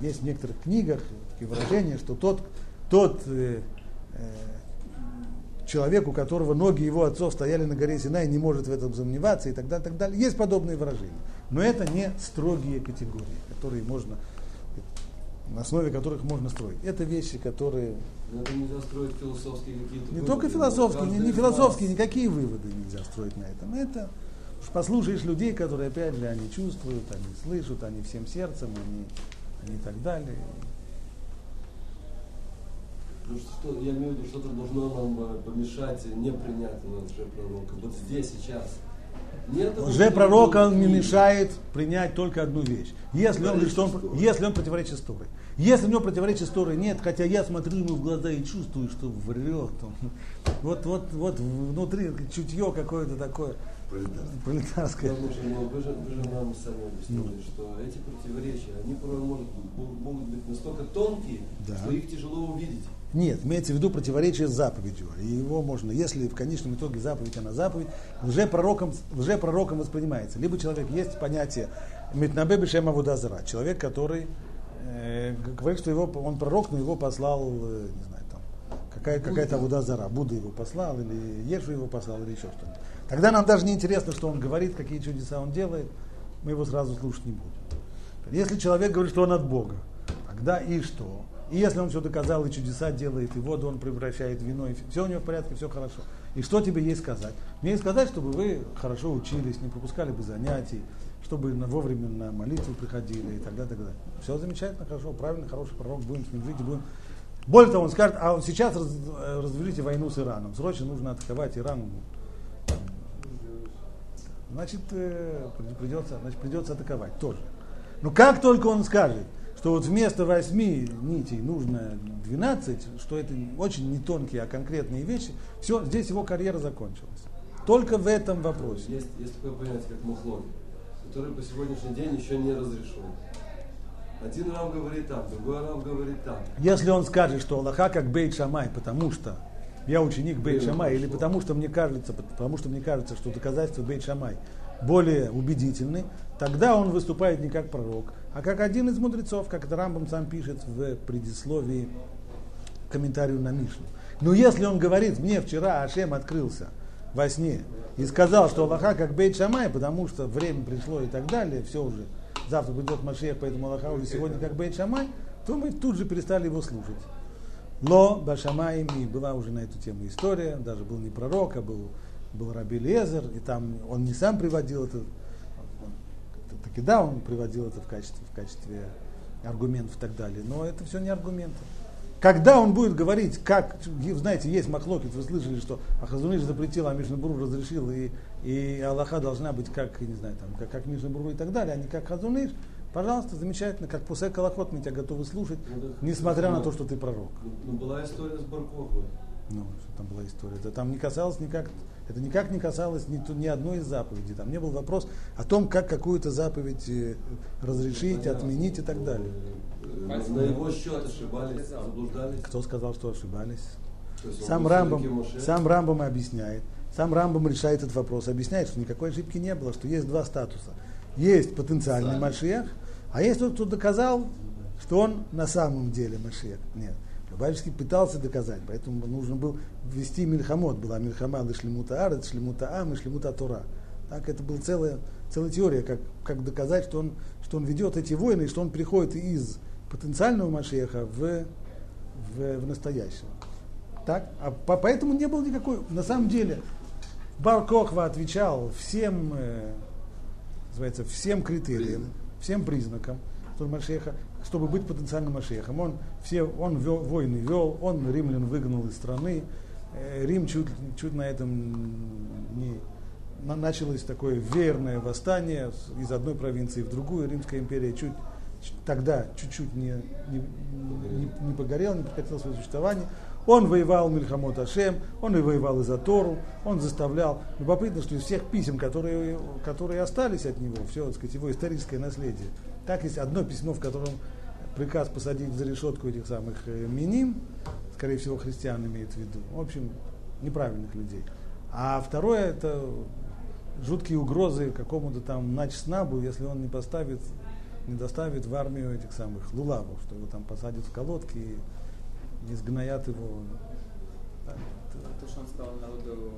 есть в некоторых книгах такие выражения, что тот, тот э, э, человек, у которого ноги его отцов стояли на горе Синай, не может в этом сомневаться и так далее, так далее. Есть подобные выражения. Но это не строгие категории, которые можно, на основе которых можно строить. Это вещи, которые... Это нельзя строить философские какие-то Не выводы, только философские, не, не философские, никакие выводы нельзя строить на этом. Это послушаешь людей, которые, опять же, они чувствуют, они слышат, они всем сердцем, они, они и так далее. Ну что, я имею в виду, что-то должно нам э, помешать не принять лжепророка. Вот здесь, сейчас. Нет Лжепророка не мешает принять только одну вещь. Если он, что он, если он противоречит Торы. Если у него противоречия с Торой нет, хотя я смотрю ему в глаза и чувствую, что врет. Он, вот, вот, вот внутри чутье какое-то такое. Пролетарская. Потому что ну, вы, же, вы же нам сами объяснили, ну. что эти противоречия, они порой могут, могут быть настолько тонкие, да. что их тяжело увидеть. Нет, имеется в виду противоречие с заповедью. И его можно, если в конечном итоге заповедь, она заповедь, лжепророком, лжепророком воспринимается. Либо человек, есть понятие Митнабе Авудазара, человек, который э, говорит, что его, он пророк, но его послал, э, какая, какая-то Авудазара, Будда его послал, или Ешу его послал, или еще что-нибудь. Тогда нам даже не интересно, что он говорит, какие чудеса он делает, мы его сразу слушать не будем. Если человек говорит, что он от Бога, тогда и что? И если он все доказал и чудеса делает, и воду он превращает в вино, и все у него в порядке, все хорошо. И что тебе есть сказать? Мне есть сказать, чтобы вы хорошо учились, не пропускали бы занятий, чтобы вовремя на молитву приходили и так далее, так далее. Все замечательно, хорошо, правильно, хороший пророк, будем с ним жить будем. Более того, он скажет, а сейчас раз, развяжите войну с Ираном, срочно нужно атаковать Иран. Значит, э, придется, значит, придется атаковать тоже. Но как только он скажет, что вот вместо восьми нитей нужно 12, что это очень не тонкие, а конкретные вещи, все, здесь его карьера закончилась. Только в этом вопросе. Есть, есть такое понятие, как мухлоги, который по сегодняшний день еще не разрешен. Один раб говорит так, другой раб говорит так. Если он скажет, что Аллаха как Бейт Шамай, потому что я ученик Бейт Шамай, или потому что мне кажется, потому что мне кажется, что доказательства Бейт Шамай более убедительны, тогда он выступает не как пророк, а как один из мудрецов, как это Рамбам сам пишет в предисловии комментарию на Мишну. Но если он говорит, мне вчера Ашем открылся во сне и сказал, что Аллаха как Бейт Шамай, потому что время пришло и так далее, все уже, завтра придет Машех, поэтому Аллаха уже сегодня как Бейт Шамай, то мы тут же перестали его слушать. Ло Башамайми была уже на эту тему история, даже был не пророк, а был был Раби Лезер, и там он не сам приводил это, таки да, он приводил это в качестве, в качестве аргументов и так далее, но это все не аргументы. Когда он будет говорить, как, знаете, есть махлокит, вы слышали, что Ахазуныш запретил, а Мишнабуру разрешил, и, и Аллаха должна быть как, не знаю, там, как, как Мишнабуру и так далее, а не как Хазуныш, пожалуйста, замечательно, как после Калахот мы тебя готовы слушать, ну, несмотря на то, что ты пророк. Ну, ну была история с Барковой. Ну, что там была история. Это там не касалось никак это никак не касалось ни, ни одной из заповедей. Там не был вопрос о том, как какую-то заповедь э, разрешить, отменить и так далее. На его счет ошибались, заблуждались. Кто сказал, что ошибались? Сам Рамбам, сам Рамбам объясняет. Сам Рамбам решает этот вопрос, объясняет, что никакой ошибки не было, что есть два статуса. Есть потенциальный Машех, а есть тот, кто доказал, что он на самом деле Машех. Нет. Любавичский пытался доказать, поэтому нужно было ввести Мильхамот. Была Мильхама Шлемута Арет, Шлемута Ам и Шлемута Тора. Так, это была целая, целая теория, как, как доказать, что он, что он ведет эти войны, и что он приходит из потенциального Машеха в, в, в настоящего. Так? А по, поэтому не было никакой... На самом деле, Бар Кохва отвечал всем, э, называется, всем критериям, всем признакам, что Машеха чтобы быть потенциальным Машехом. Он, все, он вел, войны вел, он римлян выгнал из страны. Э, Рим чуть, чуть на этом не, началось такое верное восстание из одной провинции в другую. Римская империя чуть, тогда чуть-чуть не, не, не, не погорела, не прекратила свое существование. Он воевал Мильхамот Ашем, он и воевал и за Тору, он заставлял. Любопытно, что из всех писем, которые, которые остались от него, все, так сказать, его историческое наследие, так есть одно письмо, в котором приказ посадить за решетку этих самых э, миним, скорее всего, христиан имеет в виду. В общем, неправильных людей. А второе это жуткие угрозы какому-то там начснабу, если он не поставит, не доставит в армию этих самых лулавов, что его там посадят в колодки и не сгноят его. То, что он сказал народу,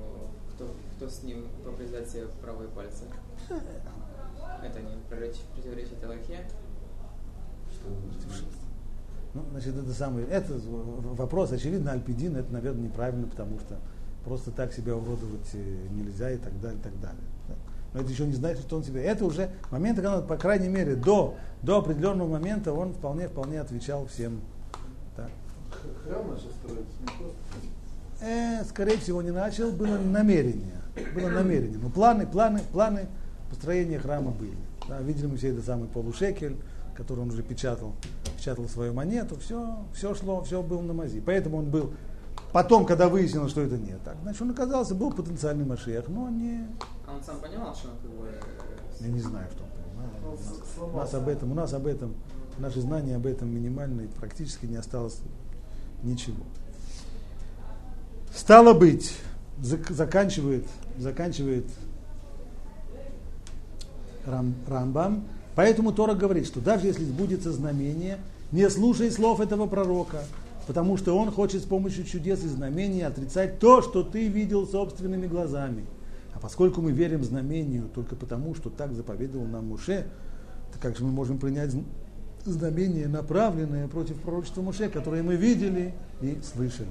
кто, кто с ним попризать себе правые пальцы. Это не противоречит Аллахе. Ну, значит, это самый, это вопрос, очевидно, Альпидин, это, наверное, неправильно, потому что просто так себя уродовать э, нельзя и так далее, и так далее. Но это еще не значит, что он себя... Это уже момент, когда, по крайней мере, до, до определенного момента он вполне, вполне отвечал всем. Храм начал строиться, не просто... Э, скорее всего, не начал, было намерение. Было намерение. Но планы, планы, планы построения храма были. Да, видели мы все это самый полушекель, который он уже печатал, печатал свою монету, все, все шло, все было на мази. Поэтому он был, потом, когда выяснилось, что это не так, значит, он оказался, был потенциальный Машех, но не, А он сам понимал, что он как бы... Я не знаю, что он понимал. У нас, у нас об этом, у нас об этом, наши знания об этом минимальные, практически не осталось ничего. Стало быть, зак- заканчивает, заканчивает Рам, Рамбам, поэтому Тора говорит, что даже если сбудется знамение, не слушай слов этого пророка, потому что он хочет с помощью чудес и знамений отрицать то, что ты видел собственными глазами. А поскольку мы верим знамению только потому, что так заповедовал нам Муше, то как же мы можем принять знамение, направленное против пророчества Муше, которое мы видели и слышали.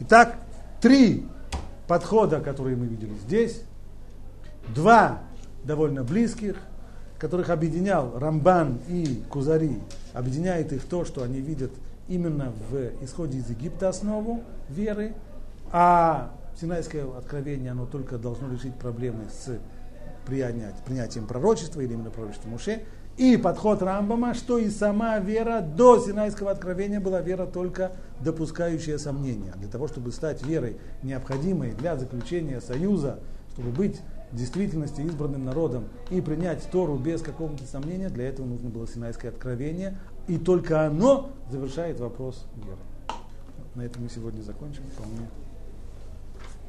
Итак, три подхода, которые мы видели здесь, два довольно близких, которых объединял Рамбан и Кузари, объединяет их то, что они видят именно в исходе из Египта основу веры, а Синайское откровение, оно только должно решить проблемы с принятием пророчества или именно пророчества Муше. И подход Рамбама, что и сама вера до Синайского откровения была вера только допускающая сомнения. Для того, чтобы стать верой, необходимой для заключения союза, чтобы быть в действительности избранным народом и принять Тору без какого-то сомнения, для этого нужно было Синайское откровение, и только оно завершает вопрос веры. На этом мы сегодня закончим. Вполне